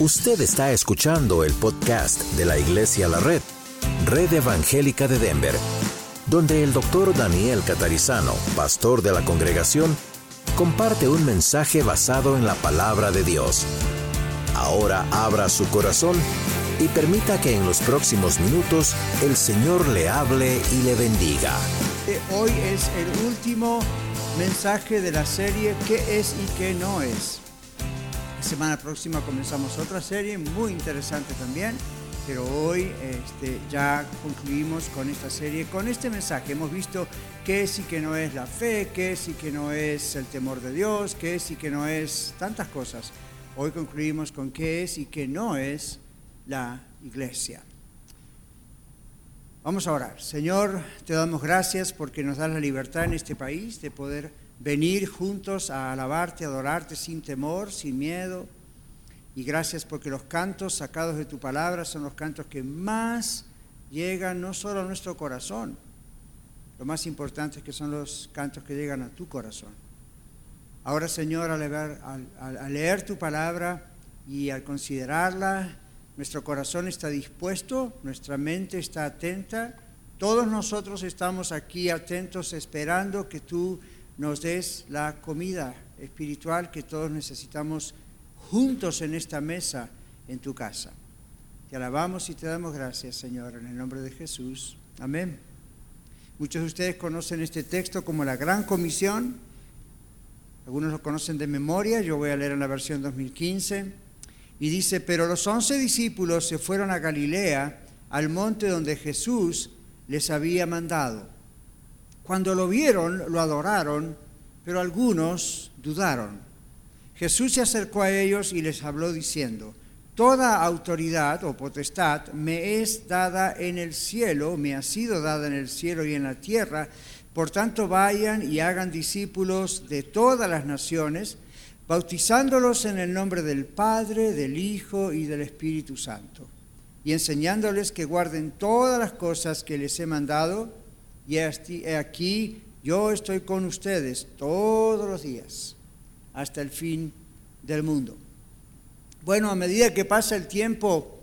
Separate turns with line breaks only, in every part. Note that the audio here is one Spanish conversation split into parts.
Usted está escuchando el podcast de la Iglesia La Red, Red Evangélica de Denver, donde el doctor Daniel Catarizano, pastor de la congregación, comparte un mensaje basado en la palabra de Dios. Ahora abra su corazón y permita que en los próximos minutos el Señor le hable y le bendiga.
Eh, Hoy es el último mensaje de la serie ¿Qué es y qué no es? Semana próxima comenzamos otra serie muy interesante también, pero hoy este, ya concluimos con esta serie, con este mensaje. Hemos visto qué es y qué no es la fe, qué es y qué no es el temor de Dios, qué es y qué no es tantas cosas. Hoy concluimos con qué es y qué no es la iglesia. Vamos a orar. Señor, te damos gracias porque nos das la libertad en este país de poder venir juntos a alabarte, adorarte sin temor, sin miedo. Y gracias porque los cantos sacados de tu palabra son los cantos que más llegan no solo a nuestro corazón, lo más importante es que son los cantos que llegan a tu corazón. Ahora, Señor, al leer, al, leer tu palabra y al considerarla, nuestro corazón está dispuesto, nuestra mente está atenta, todos nosotros estamos aquí atentos esperando que tú nos des la comida espiritual que todos necesitamos juntos en esta mesa en tu casa. Te alabamos y te damos gracias, Señor, en el nombre de Jesús. Amén. Muchos de ustedes conocen este texto como la Gran Comisión. Algunos lo conocen de memoria. Yo voy a leer en la versión 2015. Y dice, pero los once discípulos se fueron a Galilea, al monte donde Jesús les había mandado. Cuando lo vieron, lo adoraron, pero algunos dudaron. Jesús se acercó a ellos y les habló diciendo, Toda autoridad o potestad me es dada en el cielo, me ha sido dada en el cielo y en la tierra. Por tanto, vayan y hagan discípulos de todas las naciones, bautizándolos en el nombre del Padre, del Hijo y del Espíritu Santo, y enseñándoles que guarden todas las cosas que les he mandado, y aquí yo estoy con ustedes todos los días, hasta el fin del mundo. Bueno, a medida que pasa el tiempo,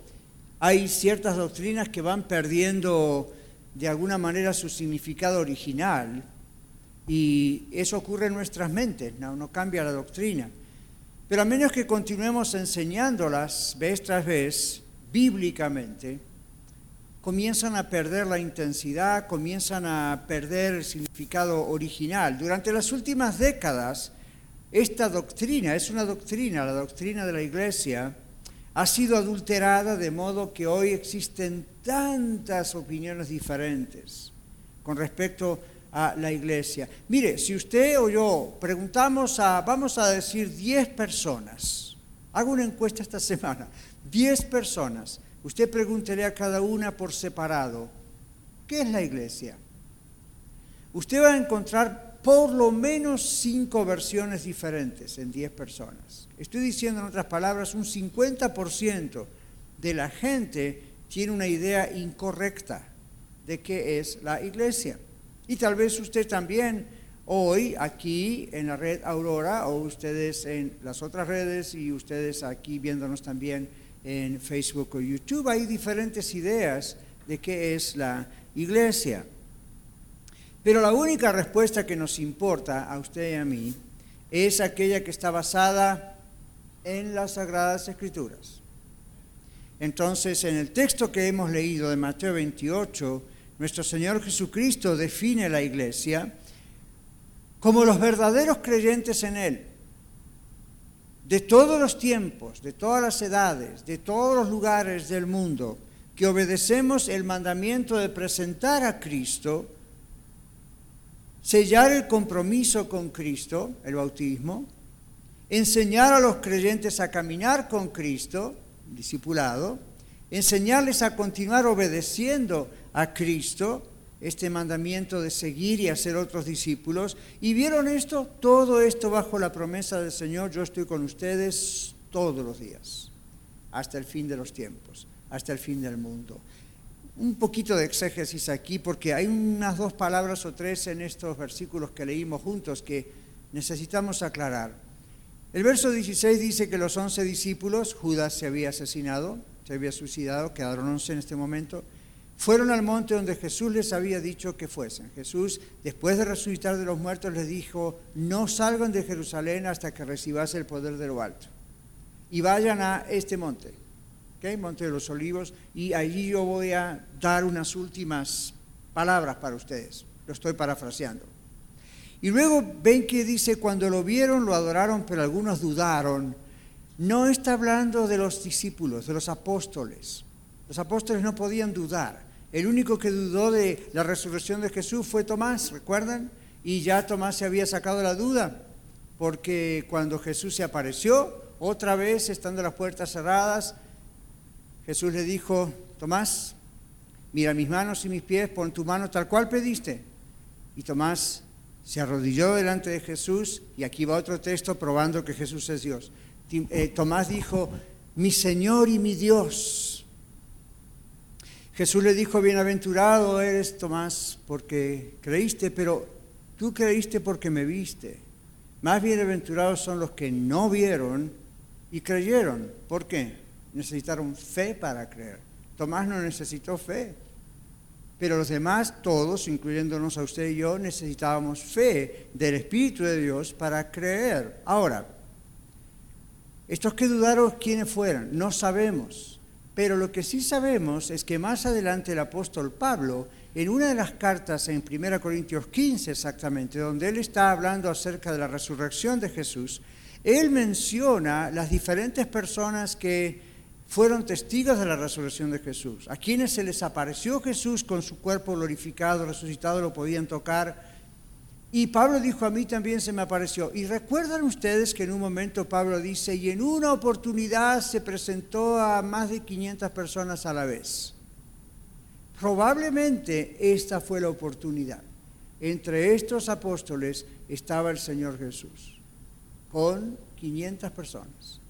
hay ciertas doctrinas que van perdiendo de alguna manera su significado original y eso ocurre en nuestras mentes, no, cambia la doctrina. Pero a menos que continuemos enseñándolas vez tras vez, bíblicamente, comienzan a perder la intensidad, comienzan a perder el significado original. Durante las últimas décadas, esta doctrina, es una doctrina, la doctrina de la Iglesia, ha sido adulterada de modo que hoy existen tantas opiniones diferentes con respecto a la Iglesia. Mire, si usted o yo preguntamos a, vamos a decir, 10 personas, hago una encuesta esta semana, 10 personas, usted pregúntele a cada una por separado, ¿qué es la Iglesia? Usted va a encontrar por lo menos cinco versiones diferentes en 10 personas. Estoy diciendo en otras palabras, un 50% de la gente tiene una idea incorrecta de qué es la iglesia. Y tal vez usted también hoy aquí en la red Aurora o ustedes en las otras redes y ustedes aquí viéndonos también en Facebook o YouTube, hay diferentes ideas de qué es la iglesia. Pero la única respuesta que nos importa a usted y a mí es aquella que está basada en las Sagradas Escrituras. Entonces, en el texto que hemos leído de Mateo 28, nuestro Señor Jesucristo define la iglesia como los verdaderos creyentes en Él, de todos los tiempos, de todas las edades, de todos los lugares del mundo, que obedecemos el mandamiento de presentar a Cristo sellar el compromiso con Cristo, el bautismo, enseñar a los creyentes a caminar con Cristo, discipulado, enseñarles a continuar obedeciendo a Cristo, este mandamiento de seguir y hacer otros discípulos. ¿Y vieron esto? Todo esto bajo la promesa del Señor, yo estoy con ustedes todos los días, hasta el fin de los tiempos, hasta el fin del mundo un poquito de exégesis aquí porque hay unas dos palabras o tres en estos versículos que leímos juntos que necesitamos aclarar. El verso 16 dice que los once discípulos, Judas se había asesinado, se había suicidado, quedaron once en este momento, fueron al monte donde Jesús les había dicho que fuesen. Jesús, después de resucitar de los muertos, les dijo, no salgan de Jerusalén hasta que recibas el poder de lo alto. Y vayan a este monte, ¿okay? Monte de los Olivos, y allí yo voy a dar unas últimas palabras para ustedes. Lo estoy parafraseando. Y luego ven que dice, cuando lo vieron, lo adoraron, pero algunos dudaron. No está hablando de los discípulos, de los apóstoles. Los apóstoles no podían dudar. El único que dudó de la resurrección de Jesús fue Tomás, ¿recuerdan? Y ya Tomás se había sacado la duda, porque cuando Jesús se apareció, otra vez, estando las puertas cerradas, Jesús le dijo, Tomás, mira mis manos y mis pies, pon tu mano tal cual pediste. Y Tomás se arrodilló delante de Jesús y aquí va otro texto probando que Jesús es Dios. Eh, Tomás dijo, mi Señor y mi Dios. Jesús le dijo, bienaventurado eres Tomás porque creíste, pero tú creíste porque me viste. Más bienaventurados son los que no vieron y creyeron. ¿Por qué? Necesitaron fe para creer. Tomás no necesitó fe. Pero los demás, todos, incluyéndonos a usted y yo, necesitábamos fe del Espíritu de Dios para creer. Ahora, estos que dudaron quiénes fueran, no sabemos. Pero lo que sí sabemos es que más adelante el apóstol Pablo, en una de las cartas en 1 Corintios 15 exactamente, donde él está hablando acerca de la resurrección de Jesús, él menciona las diferentes personas que fueron testigos de la resurrección de Jesús. A quienes se les apareció Jesús con su cuerpo glorificado, resucitado, lo podían tocar. Y Pablo dijo, a mí también se me apareció. Y recuerdan ustedes que en un momento Pablo dice, y en una oportunidad se presentó a más de 500 personas a la vez. Probablemente esta fue la oportunidad. Entre estos apóstoles estaba el Señor Jesús, con 500 personas.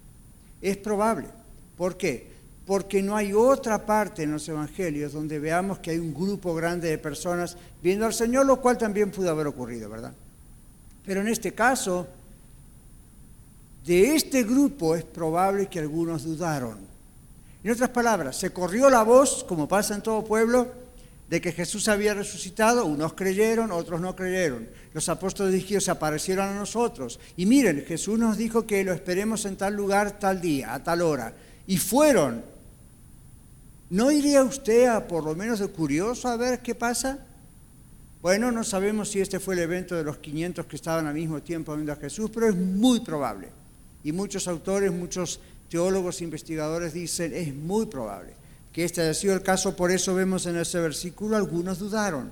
Es probable. ¿Por qué? Porque no hay otra parte en los evangelios donde veamos que hay un grupo grande de personas viendo al Señor, lo cual también pudo haber ocurrido, ¿verdad? Pero en este caso, de este grupo es probable que algunos dudaron. En otras palabras, se corrió la voz, como pasa en todo pueblo, de que Jesús había resucitado, unos creyeron, otros no creyeron. Los apóstoles dijeron, se aparecieron a nosotros. Y miren, Jesús nos dijo que lo esperemos en tal lugar, tal día, a tal hora y fueron. ¿No iría usted a por lo menos de curioso a ver qué pasa? Bueno, no sabemos si este fue el evento de los 500 que estaban al mismo tiempo viendo a Jesús, pero es muy probable. Y muchos autores, muchos teólogos, investigadores dicen, es muy probable que este haya sido el caso, por eso vemos en ese versículo, algunos dudaron.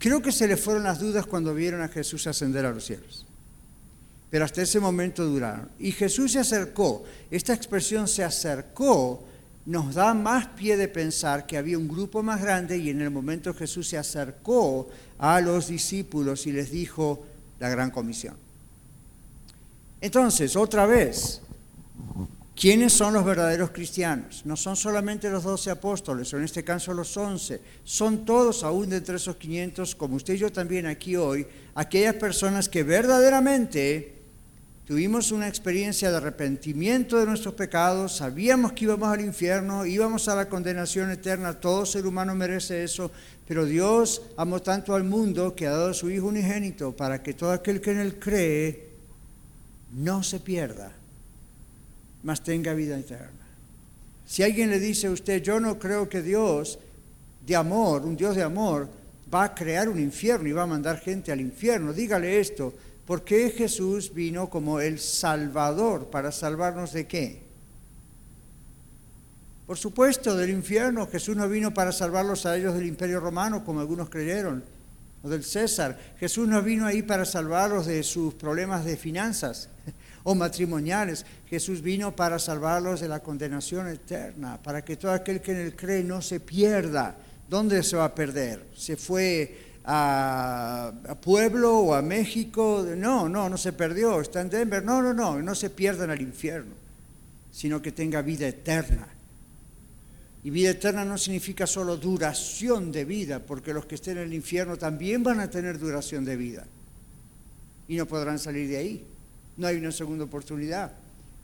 Creo que se les fueron las dudas cuando vieron a Jesús ascender a los cielos pero hasta ese momento duraron. Y Jesús se acercó, esta expresión se acercó nos da más pie de pensar que había un grupo más grande y en el momento Jesús se acercó a los discípulos y les dijo la gran comisión. Entonces, otra vez, ¿quiénes son los verdaderos cristianos? No son solamente los doce apóstoles, o en este caso los once, son todos, aún de entre esos 500, como usted y yo también aquí hoy, aquellas personas que verdaderamente tuvimos una experiencia de arrepentimiento de nuestros pecados, sabíamos que íbamos al infierno, íbamos a la condenación eterna, todo ser humano merece eso, pero Dios amó tanto al mundo que ha dado a su Hijo unigénito para que todo aquel que en él cree no se pierda, mas tenga vida eterna. Si alguien le dice a usted, yo no creo que Dios de amor, un Dios de amor, va a crear un infierno y va a mandar gente al infierno, dígale esto, ¿Por qué Jesús vino como el Salvador? ¿Para salvarnos de qué? Por supuesto, del infierno. Jesús no vino para salvarlos a ellos del imperio romano, como algunos creyeron, o del César. Jesús no vino ahí para salvarlos de sus problemas de finanzas o matrimoniales. Jesús vino para salvarlos de la condenación eterna, para que todo aquel que en él cree no se pierda. ¿Dónde se va a perder? Se fue a, Pueblo o a México. No, no, no se perdió, está en Denver. No, no, no, no se pierdan al infierno, sino que tenga vida eterna. Y vida eterna no significa solo duración de vida, porque los que estén en el infierno también van a tener duración de vida y no podrán salir de ahí. no hay una segunda oportunidad.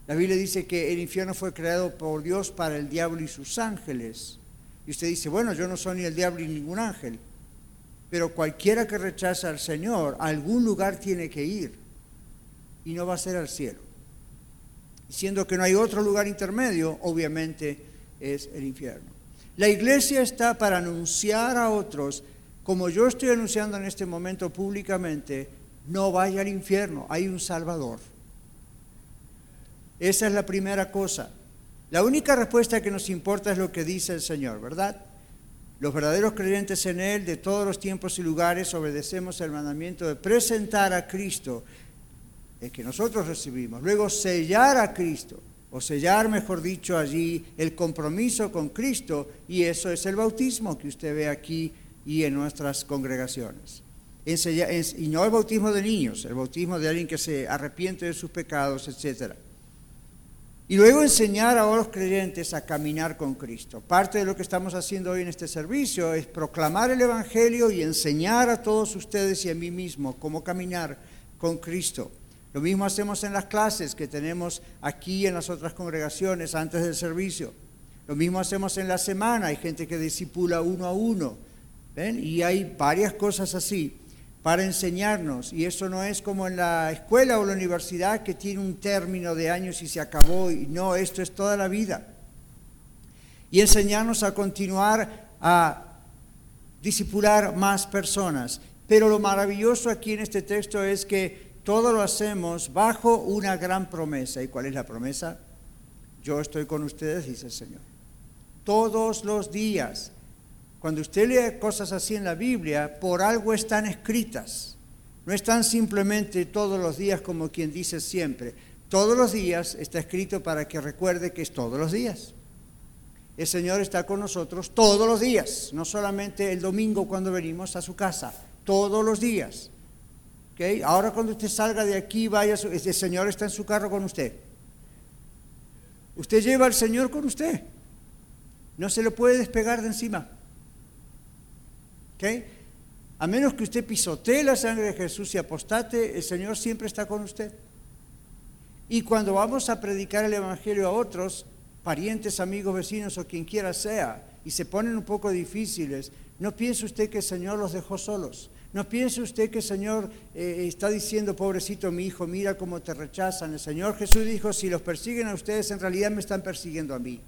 La Biblia dice que el infierno fue creado por Dios para el diablo y sus ángeles. Y usted dice, bueno, yo no soy ni el diablo ni ningún ángel. Pero cualquiera que rechaza al Señor, a algún lugar tiene que ir. Y no va a ser al cielo. Siendo que no hay otro lugar intermedio, obviamente es el infierno. La iglesia está para anunciar a otros, como yo estoy anunciando en este momento públicamente, no vaya al infierno, hay un Salvador. Esa es la primera cosa. La única respuesta que nos importa es lo que dice el Señor, ¿verdad? Los verdaderos creyentes en Él de todos los tiempos y lugares obedecemos el mandamiento de presentar a Cristo, el que nosotros recibimos, luego sellar a Cristo, o sellar, mejor dicho, allí el compromiso con Cristo, y eso es el bautismo que usted ve aquí y en nuestras congregaciones. y no el bautismo de niños, el bautismo de alguien que se arrepiente de sus pecados, etcétera. Y luego enseñar a los creyentes a caminar con Cristo. Parte de lo que estamos haciendo hoy en este servicio es proclamar el Evangelio y enseñar a todos ustedes y a mí mismo cómo caminar con Cristo. Lo mismo hacemos en las clases que tenemos aquí en las otras congregaciones antes del servicio. Lo mismo hacemos en la semana. Hay gente que disipula uno a uno. ¿ven? Y hay varias cosas así para enseñarnos. Y eso no es como en la escuela o la universidad que tiene un término de años y se acabó. Y no, esto es toda la vida. Y enseñarnos a continuar a disipular más personas. Pero lo maravilloso aquí en este texto es que todo lo hacemos bajo una gran promesa. ¿Y cuál es la promesa? Yo estoy con ustedes, dice el Señor. Todos los días cuando usted lee cosas así en la Biblia, por algo están escritas. No están simplemente todos los días como quien dice siempre. Todos los días está escrito para que recuerde que es todos los días. El Señor está con nosotros todos los días, no solamente el domingo cuando venimos a su casa, todos los días. ¿Okay? Ahora cuando usted salga de aquí, vaya, el Señor está en su carro con usted. Usted lleva al Señor con usted. No se le puede despegar de encima. A menos que usted pisotee la sangre de Jesús y apostate, el Señor siempre está con usted. Y cuando vamos a predicar el Evangelio a otros, parientes, amigos, vecinos o quien quiera sea, y se ponen un poco difíciles, no piense usted que el Señor los dejó solos. No piense usted que el Señor eh, está diciendo, pobrecito mi hijo, mira cómo te rechazan. El Señor Jesús dijo, si los persiguen a ustedes, en realidad me están persiguiendo a mí.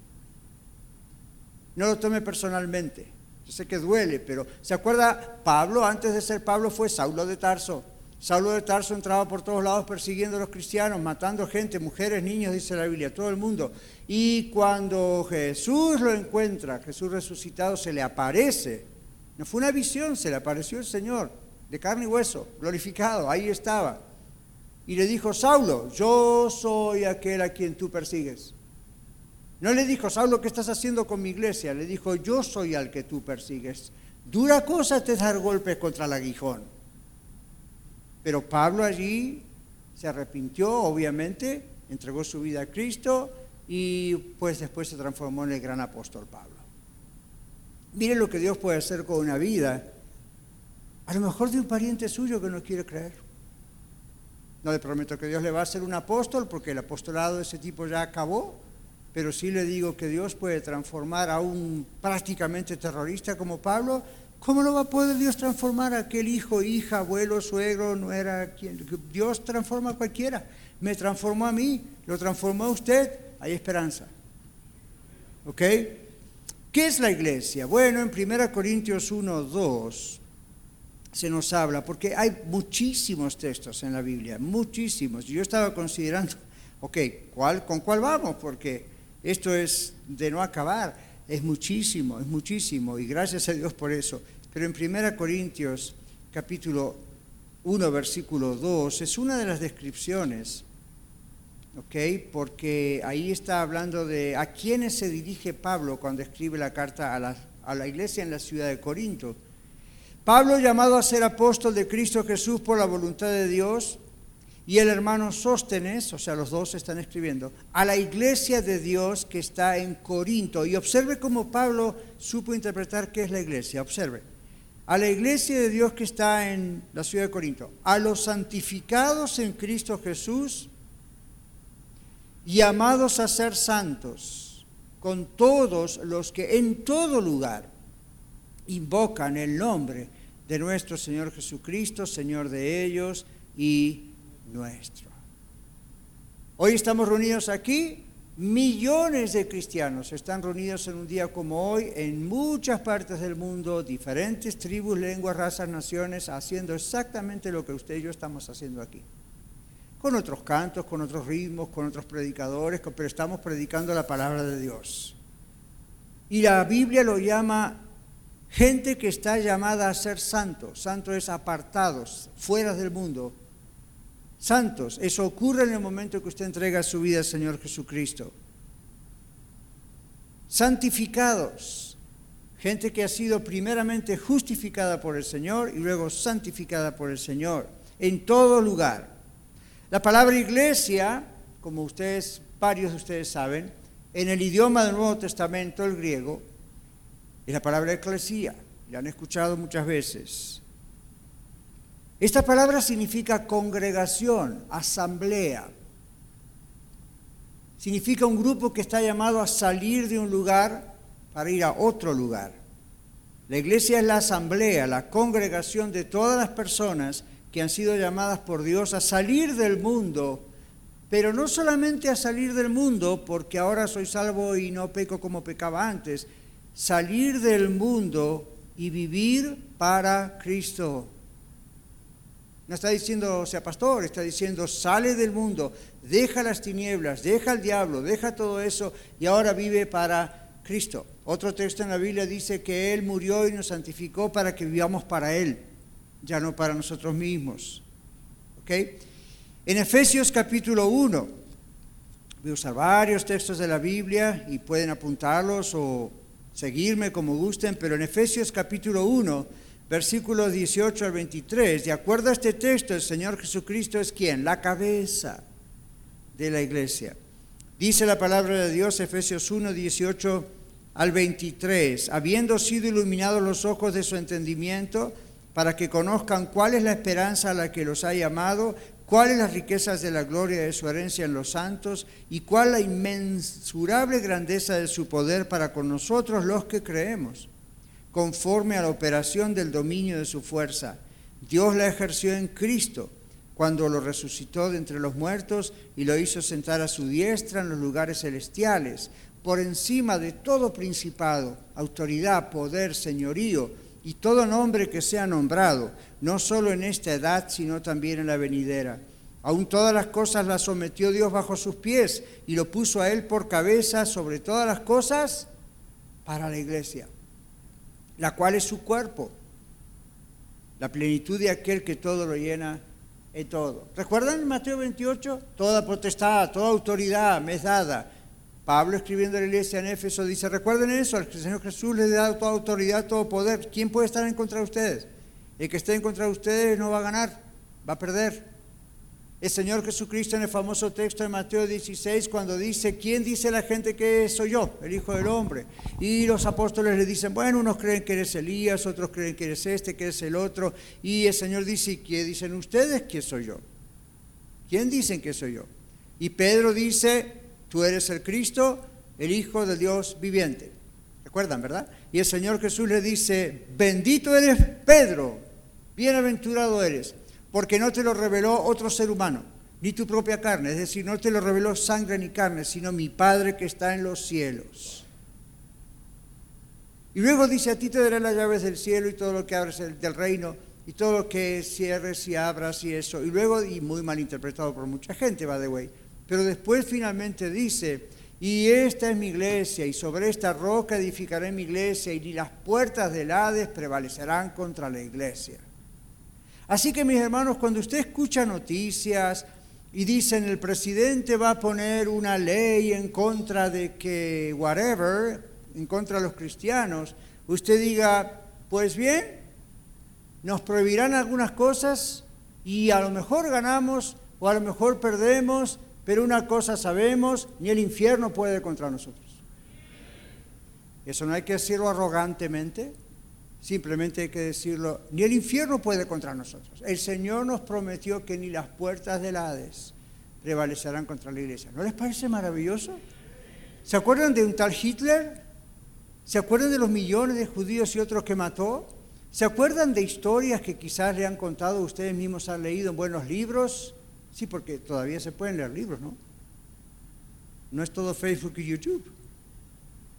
No lo tome personalmente. Yo sé que duele, pero ¿se acuerda? Pablo, antes de ser Pablo, fue Saulo de Tarso. Saulo de Tarso entraba por todos lados persiguiendo a los cristianos, matando gente, mujeres, niños, dice la Biblia, todo el mundo. Y cuando Jesús lo encuentra, Jesús resucitado, se le aparece. No fue una visión, se le apareció el Señor, de carne y hueso, glorificado, ahí estaba. Y le dijo, Saulo, yo soy aquel a quien tú persigues. No le dijo, Saulo, ¿qué estás haciendo con mi iglesia? Le dijo, yo soy al que tú persigues. Dura cosa te dar golpes contra el aguijón. Pero Pablo allí se arrepintió, obviamente, entregó su vida a Cristo y pues después se transformó en el gran apóstol Pablo. Mire lo que Dios puede hacer con una vida, a lo mejor de un pariente suyo que no quiere creer. No le prometo que Dios le va a hacer un apóstol porque el apostolado de ese tipo ya acabó, pero sí le digo que Dios puede transformar a un prácticamente terrorista como Pablo. ¿Cómo no va a poder Dios transformar a aquel hijo, hija, abuelo, suegro, no era quien? Dios transforma a cualquiera. Me transformó a mí, lo transformó a usted. Hay esperanza. ¿Ok? ¿Qué es la iglesia? Bueno, en 1 Corintios 1, 2 se nos habla, porque hay muchísimos textos en la Biblia, muchísimos. Yo estaba considerando, ok, ¿cuál, ¿con cuál vamos? Porque esto es de no acabar, es muchísimo, es muchísimo, y gracias a Dios por eso. Pero en 1 Corintios capítulo 1, versículo 2, es una de las descripciones, ¿ok? Porque ahí está hablando de a quiénes se dirige Pablo cuando escribe la carta a la, a la iglesia en la ciudad de Corinto. Pablo, llamado a ser apóstol de Cristo Jesús por la voluntad de Dios, y el hermano Sóstenes, o sea, los dos están escribiendo, a la iglesia de Dios que está en Corinto. Y observe cómo Pablo supo interpretar qué es la iglesia. Observe. A la iglesia de Dios que está en la ciudad de Corinto, a los santificados en Cristo Jesús llamados a ser santos, con todos los que en todo lugar invocan el nombre de nuestro Señor Jesucristo, Señor de ellos y nuestro. Hoy estamos reunidos aquí, millones de cristianos están reunidos en un día como hoy en muchas partes del mundo, diferentes tribus, lenguas, razas, naciones, haciendo exactamente lo que usted y yo estamos haciendo aquí. Con otros cantos, con otros ritmos, con otros predicadores, pero estamos predicando la palabra de Dios. Y la Biblia lo llama Gente que está llamada a ser santos. Santo es apartados, fuera del mundo. Santos. Eso ocurre en el momento que usted entrega su vida al Señor Jesucristo. Santificados. Gente que ha sido primeramente justificada por el Señor y luego santificada por el Señor. En todo lugar. La palabra iglesia, como ustedes, varios de ustedes saben, en el idioma del Nuevo Testamento, el griego, es la palabra eclesía, la han escuchado muchas veces. Esta palabra significa congregación, asamblea. Significa un grupo que está llamado a salir de un lugar para ir a otro lugar. La iglesia es la asamblea, la congregación de todas las personas que han sido llamadas por Dios a salir del mundo, pero no solamente a salir del mundo porque ahora soy salvo y no peco como pecaba antes, salir del mundo y vivir para Cristo. No está diciendo sea pastor, está diciendo sale del mundo, deja las tinieblas, deja el diablo, deja todo eso y ahora vive para Cristo. Otro texto en la Biblia dice que Él murió y nos santificó para que vivamos para Él, ya no para nosotros mismos. ¿Ok? En Efesios capítulo 1, voy a usar varios textos de la Biblia y pueden apuntarlos o seguirme como gusten, pero en Efesios capítulo 1, versículos 18 al 23, de acuerdo a este texto, el Señor Jesucristo es quien? La cabeza de la iglesia. Dice la palabra de Dios, Efesios 1, 18 al 23, habiendo sido iluminados los ojos de su entendimiento, para que conozcan cuál es la esperanza a la que los ha llamado, cuáles las riquezas de la gloria de su herencia en los santos y cuál la inmensurable grandeza de su poder para con nosotros los que creemos, conforme a la operación del dominio de su fuerza. Dios la ejerció en Cristo cuando lo resucitó de entre los muertos y lo hizo sentar a su diestra en los lugares celestiales, por encima de todo principado, autoridad, poder, señorío y todo nombre que sea nombrado no solo en esta edad, sino también en la venidera. Aún todas las cosas las sometió Dios bajo sus pies y lo puso a él por cabeza sobre todas las cosas para la iglesia, la cual es su cuerpo, la plenitud de aquel que todo lo llena en todo. ¿Recuerdan en Mateo 28? Toda potestad, toda autoridad me es dada. Pablo escribiendo a la iglesia en Éfeso dice, recuerden eso, al Señor Jesús le ha dado toda autoridad, todo poder. ¿Quién puede estar en contra de ustedes? El que esté en contra de ustedes no va a ganar, va a perder. El Señor Jesucristo en el famoso texto de Mateo 16, cuando dice, ¿quién dice la gente que soy yo? El Hijo del Hombre. Y los apóstoles le dicen, bueno, unos creen que eres Elías, otros creen que eres este, que eres el otro. Y el Señor dice, ¿qué dicen ustedes que soy yo? ¿Quién dicen que soy yo? Y Pedro dice, tú eres el Cristo, el Hijo del Dios viviente. ¿Recuerdan, verdad? Y el Señor Jesús le dice, bendito eres Pedro, Bienaventurado eres, porque no te lo reveló otro ser humano, ni tu propia carne, es decir, no te lo reveló sangre ni carne, sino mi Padre que está en los cielos. Y luego dice, a ti te daré las llaves del cielo y todo lo que abres del reino, y todo lo que cierres y abras y eso. Y luego, y muy mal interpretado por mucha gente, va de way. Pero después finalmente dice, y esta es mi iglesia, y sobre esta roca edificaré mi iglesia, y ni las puertas del Hades prevalecerán contra la iglesia. Así que mis hermanos, cuando usted escucha noticias y dicen el presidente va a poner una ley en contra de que whatever, en contra de los cristianos, usted diga, pues bien, nos prohibirán algunas cosas y a lo mejor ganamos o a lo mejor perdemos, pero una cosa sabemos, ni el infierno puede contra nosotros. Eso no hay que decirlo arrogantemente, Simplemente hay que decirlo, ni el infierno puede contra nosotros. El Señor nos prometió que ni las puertas del Hades prevalecerán contra la iglesia. ¿No les parece maravilloso? ¿Se acuerdan de un tal Hitler? ¿Se acuerdan de los millones de judíos y otros que mató? ¿Se acuerdan de historias que quizás le han contado, ustedes mismos han leído en buenos libros? Sí, porque todavía se pueden leer libros, ¿no? No es todo Facebook y YouTube.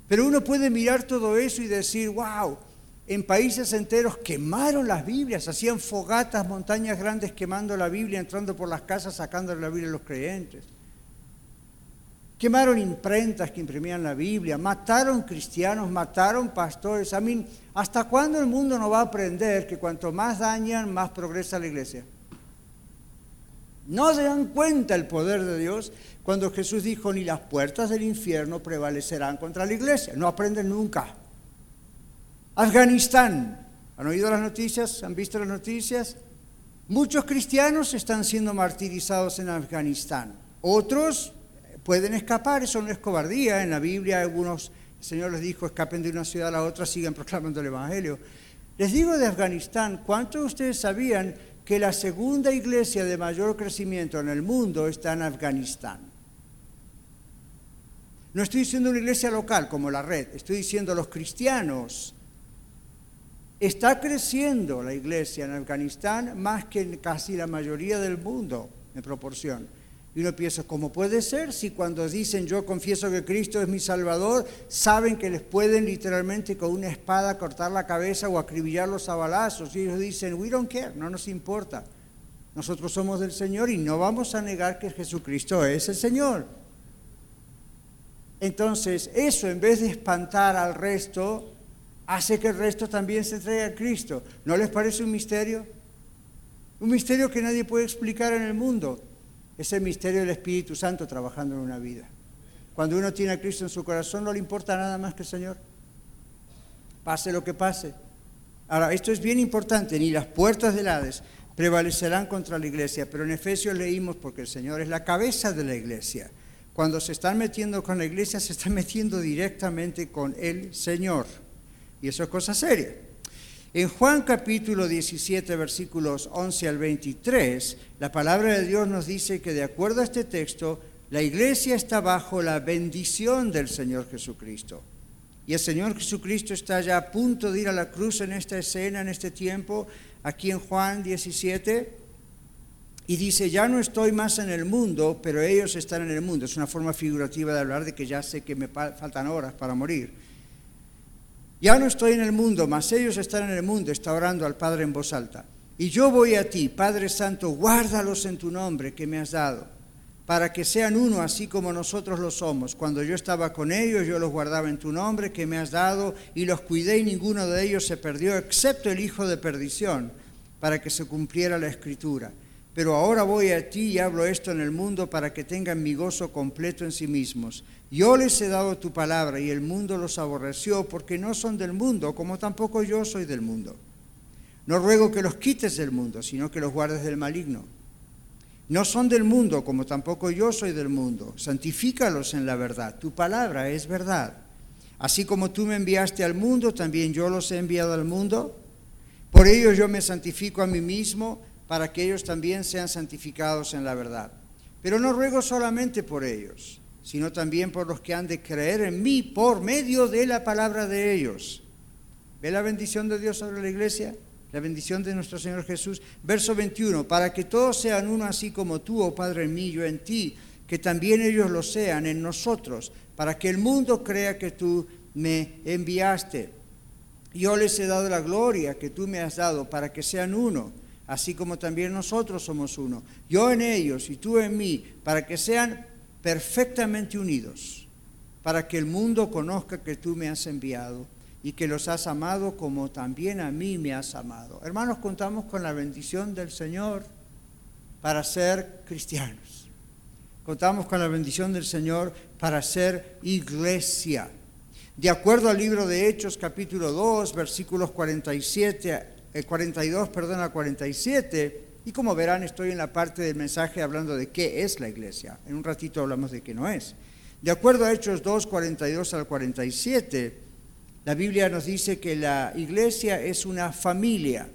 Pero uno puede mirar todo eso y decir, wow, en países enteros quemaron las Biblias, hacían fogatas, montañas grandes quemando la Biblia, entrando por las casas, sacando la Biblia a los creyentes. Quemaron imprentas que imprimían la Biblia, mataron cristianos, mataron pastores. A mí, ¿hasta cuándo el mundo no va a aprender que cuanto más dañan, más progresa la iglesia? No se dan cuenta el poder de Dios cuando Jesús dijo, ni las puertas del infierno prevalecerán contra la iglesia. No aprenden nunca. Afganistán, ¿han oído las noticias? ¿Han visto las noticias? Muchos cristianos están siendo martirizados en Afganistán. Otros pueden escapar, eso no es cobardía. En la Biblia algunos, el Señor les dijo, escapen de una ciudad a la otra, sigan proclamando el Evangelio. Les digo de Afganistán, ¿cuántos de ustedes sabían que la segunda iglesia de mayor crecimiento en el mundo está en Afganistán? No estoy diciendo una iglesia local como la red, estoy diciendo los cristianos. Está creciendo la iglesia en Afganistán más que en casi la mayoría del mundo en proporción. Y uno piensa, ¿cómo puede ser si cuando dicen yo confieso que Cristo es mi Salvador, saben que les pueden literalmente con una espada cortar la cabeza o acribillarlos a balazos? Y ellos dicen, we don't care, no nos importa. Nosotros somos del Señor y no vamos a negar que Jesucristo es el Señor. Entonces, eso en vez de espantar al resto, hace que el resto también se traiga a Cristo. ¿No les parece un misterio? Un misterio que nadie puede explicar en el mundo es el misterio del Espíritu Santo trabajando en una vida. Cuando uno tiene a Cristo en su corazón no le importa nada más que el Señor. Pase lo que pase. Ahora, esto es bien importante, ni las puertas del Hades prevalecerán contra la iglesia, pero en Efesios leímos porque el Señor es la cabeza de la iglesia. Cuando se están metiendo con la iglesia, se están metiendo directamente con el Señor. Y eso es cosa seria. En Juan capítulo 17, versículos 11 al 23, la palabra de Dios nos dice que de acuerdo a este texto, la iglesia está bajo la bendición del Señor Jesucristo. Y el Señor Jesucristo está ya a punto de ir a la cruz en esta escena, en este tiempo, aquí en Juan 17. Y dice, ya no estoy más en el mundo, pero ellos están en el mundo. Es una forma figurativa de hablar de que ya sé que me faltan horas para morir. Ya no estoy en el mundo, mas ellos están en el mundo, está orando al Padre en voz alta. Y yo voy a ti, Padre Santo, guárdalos en tu nombre que me has dado, para que sean uno así como nosotros lo somos. Cuando yo estaba con ellos, yo los guardaba en tu nombre que me has dado, y los cuidé y ninguno de ellos se perdió, excepto el hijo de perdición, para que se cumpliera la escritura. Pero ahora voy a ti y hablo esto en el mundo para que tengan mi gozo completo en sí mismos. Yo les he dado tu palabra y el mundo los aborreció porque no son del mundo, como tampoco yo soy del mundo. No ruego que los quites del mundo, sino que los guardes del maligno. No son del mundo, como tampoco yo soy del mundo. Santifícalos en la verdad. Tu palabra es verdad. Así como tú me enviaste al mundo, también yo los he enviado al mundo. Por ello yo me santifico a mí mismo, para que ellos también sean santificados en la verdad. Pero no ruego solamente por ellos sino también por los que han de creer en mí por medio de la palabra de ellos. ¿Ve la bendición de Dios sobre la iglesia? La bendición de nuestro Señor Jesús. Verso 21, para que todos sean uno así como tú, oh Padre mío, en ti, que también ellos lo sean en nosotros, para que el mundo crea que tú me enviaste. Yo les he dado la gloria que tú me has dado para que sean uno, así como también nosotros somos uno. Yo en ellos y tú en mí, para que sean perfectamente unidos, para que el mundo conozca que tú me has enviado y que los has amado como también a mí me has amado. Hermanos, contamos con la bendición del Señor para ser cristianos. Contamos con la bendición del Señor para ser iglesia. De acuerdo al libro de Hechos capítulo 2, versículos 47, 42, eh, perdón, a 47, y como verán, estoy en la parte del mensaje hablando de qué es la iglesia. En un ratito hablamos de qué no es. De acuerdo a Hechos 2, 42 al 47, la Biblia nos dice que la iglesia es una familia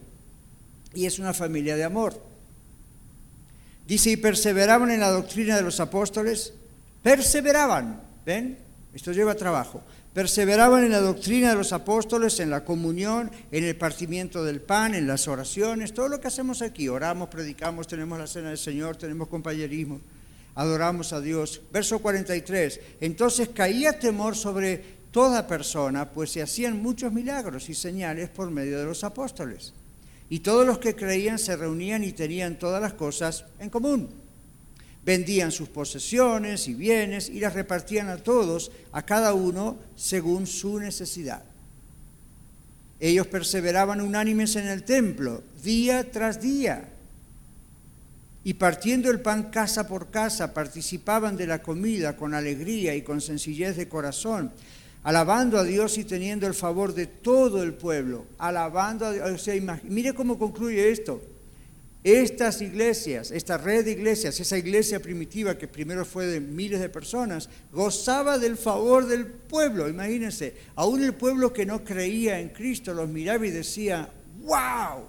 y es una familia de amor. Dice, y perseveraban en la doctrina de los apóstoles. Perseveraban, ¿ven? Esto lleva trabajo. Perseveraban en la doctrina de los apóstoles, en la comunión, en el partimiento del pan, en las oraciones, todo lo que hacemos aquí. Oramos, predicamos, tenemos la cena del Señor, tenemos compañerismo, adoramos a Dios. Verso 43. Entonces caía temor sobre toda persona, pues se hacían muchos milagros y señales por medio de los apóstoles. Y todos los que creían se reunían y tenían todas las cosas en común vendían sus posesiones y bienes y las repartían a todos, a cada uno según su necesidad. Ellos perseveraban unánimes en el templo, día tras día, y partiendo el pan casa por casa, participaban de la comida con alegría y con sencillez de corazón, alabando a Dios y teniendo el favor de todo el pueblo, alabando a Dios. mire cómo concluye esto estas iglesias, esta red de iglesias, esa iglesia primitiva que primero fue de miles de personas, gozaba del favor del pueblo. Imagínense, aún el pueblo que no creía en Cristo los miraba y decía, wow,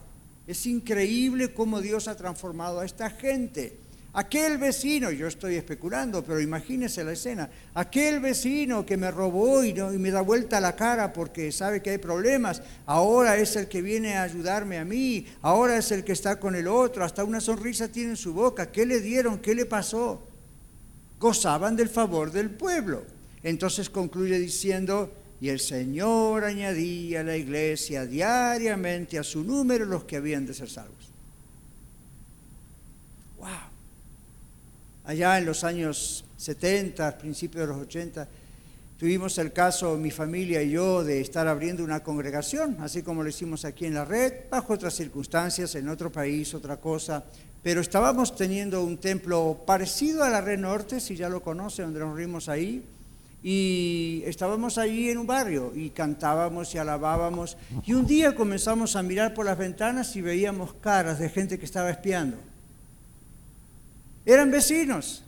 es increíble cómo Dios ha transformado a esta gente. Aquel vecino, yo estoy especulando, pero imagínese la escena, aquel vecino que me robó y, y, me da vuelta la cara porque sabe que hay problemas, ahora es el que viene a ayudarme a mí, ahora es el que está con el otro, hasta una sonrisa tiene en su boca, ¿qué le dieron? ¿Qué le pasó? Gozaban del favor del pueblo. Entonces concluye diciendo, y el Señor añadía a la iglesia diariamente a su número los que habían de ser salvos. Allá en los años 70, principios de los 80, tuvimos el caso, mi familia y yo, de estar abriendo una congregación, así como lo hicimos aquí en la red, bajo otras circunstancias, en otro país, otra cosa, pero estábamos teniendo un templo parecido a la red norte, si ya lo conocen, donde nos reunimos ahí, y estábamos allí en un barrio y cantábamos y alabábamos, y un día comenzamos a mirar por las ventanas y veíamos caras de gente que estaba espiando. Eran vecinos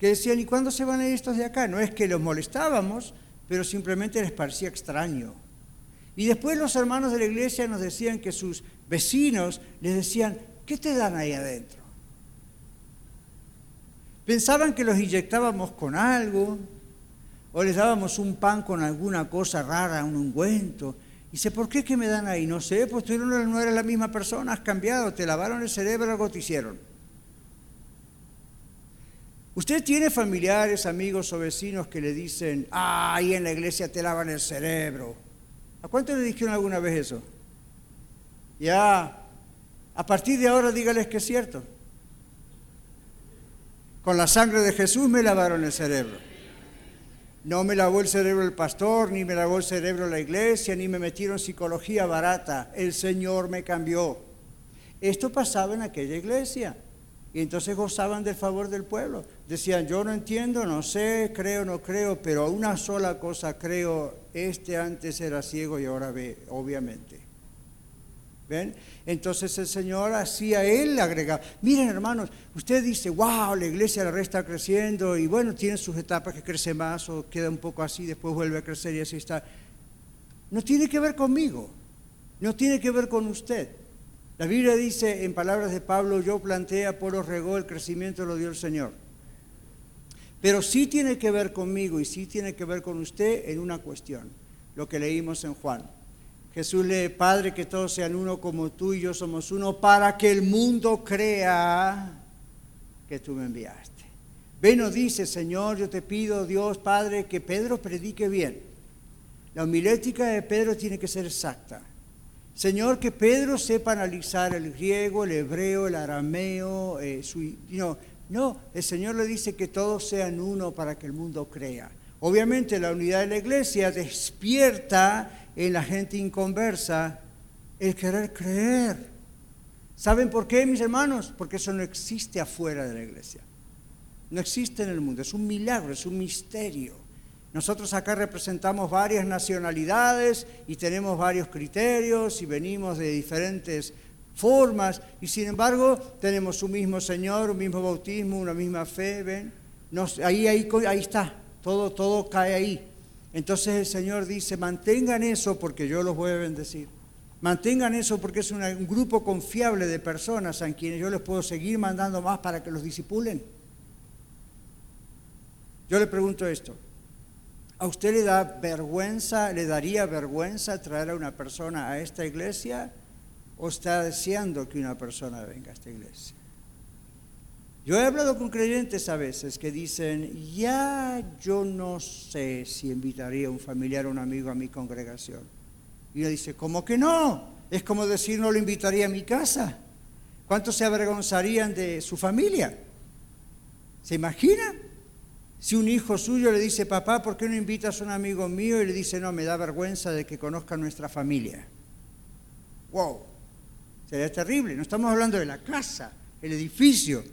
que decían, ¿y cuándo se van a ir estos de acá? No es que los molestábamos, pero simplemente les parecía extraño. Y después los hermanos de la iglesia nos decían que sus vecinos les decían, ¿qué te dan ahí adentro? Pensaban que los inyectábamos con algo, o les dábamos un pan con alguna cosa rara, un ungüento. Y dice, ¿por qué que me dan ahí? No sé, pues tú no eres la misma persona, has cambiado, te lavaron el cerebro, algo te hicieron. Usted tiene familiares, amigos o vecinos que le dicen, ah, ahí en la iglesia te lavan el cerebro. ¿A cuánto le dijeron alguna vez eso? Ya, a partir de ahora dígales que es cierto. Con la sangre de Jesús me lavaron el cerebro. No me lavó el cerebro el pastor, ni me lavó el cerebro la iglesia, ni me metieron psicología barata. El Señor me cambió. Esto pasaba en aquella iglesia. Y entonces gozaban del favor del pueblo. Decían, yo no entiendo, no sé, creo, no creo, pero una sola cosa creo, este antes era ciego y ahora ve, obviamente. ¿Ven? Entonces el Señor hacía él agregaba. Miren hermanos, usted dice, wow, la iglesia la red está creciendo y bueno, tiene sus etapas que crece más o queda un poco así, después vuelve a crecer y así está. No tiene que ver conmigo, no tiene que ver con usted. La Biblia dice en palabras de Pablo, yo planté, Apolo regó, el crecimiento lo dio el Señor. Pero sí tiene que ver conmigo y sí tiene que ver con usted en una cuestión, lo que leímos en Juan. Jesús le Padre, que todos sean uno como tú y yo somos uno, para que el mundo crea que tú me enviaste. Ven dice, Señor, yo te pido, Dios Padre, que Pedro predique bien. La homilética de Pedro tiene que ser exacta Señor, que Pedro sepa analizar el griego, el hebreo, el arameo, eh, no, no, el Señor le dice que todos sean uno para que el mundo crea. Obviamente la unidad de la iglesia despierta en la gente inconversa el querer creer. ¿Saben por qué, mis hermanos? Porque eso no existe afuera de la iglesia. No existe en el mundo. Es un milagro, es un misterio. Nosotros acá representamos varias nacionalidades y tenemos varios criterios y venimos de diferentes formas y sin embargo tenemos un mismo Señor, un mismo bautismo, una misma fe, ¿ven? ahí, está, todo, todo cae ahí. Entonces el Señor dice, mantengan eso porque yo los voy a bendecir. Mantengan eso porque es un grupo confiable de personas a quienes yo les puedo seguir mandando más para que los disipulen. Yo le pregunto esto. ¿A usted le da vergüenza, le daría vergüenza traer a una persona a esta iglesia o está deseando que una persona venga a esta iglesia? Yo he hablado con creyentes a veces que dicen, ya yo no sé si invitaría a un familiar o un amigo a mi congregación. Y uno dice, ¿cómo que no? Es como decir, no lo invitaría a mi casa. ¿Cuántos se avergonzarían de su familia? ¿Se imagina? Si un hijo suyo le dice, papá, ¿por qué no invitas a un amigo mío? Y le dice, no, me da vergüenza de que conozca nuestra familia. ¡Wow! Sería terrible. No estamos hablando de la casa, el edificio,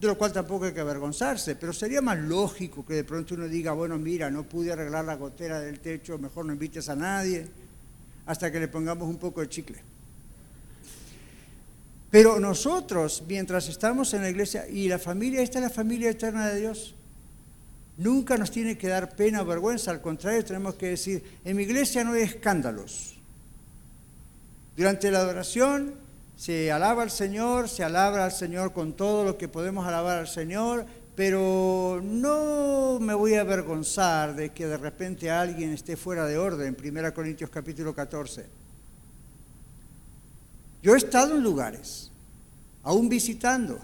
de lo cual tampoco hay que avergonzarse, pero sería más lógico que de pronto uno diga, bueno, mira, no pude arreglar la gotera del techo, mejor no invites a nadie, hasta que le pongamos un poco de chicle. Pero nosotros, mientras estamos en la iglesia, y la familia, esta es la familia eterna de Dios, Nunca nos tiene que dar pena o vergüenza, al contrario, tenemos que decir, en mi iglesia no hay escándalos. Durante la adoración se alaba al Señor, se alaba al Señor con todo lo que podemos alabar al Señor, pero no me voy a avergonzar de que de repente alguien esté fuera de orden, 1 Corintios capítulo 14. Yo he estado en lugares, aún visitando,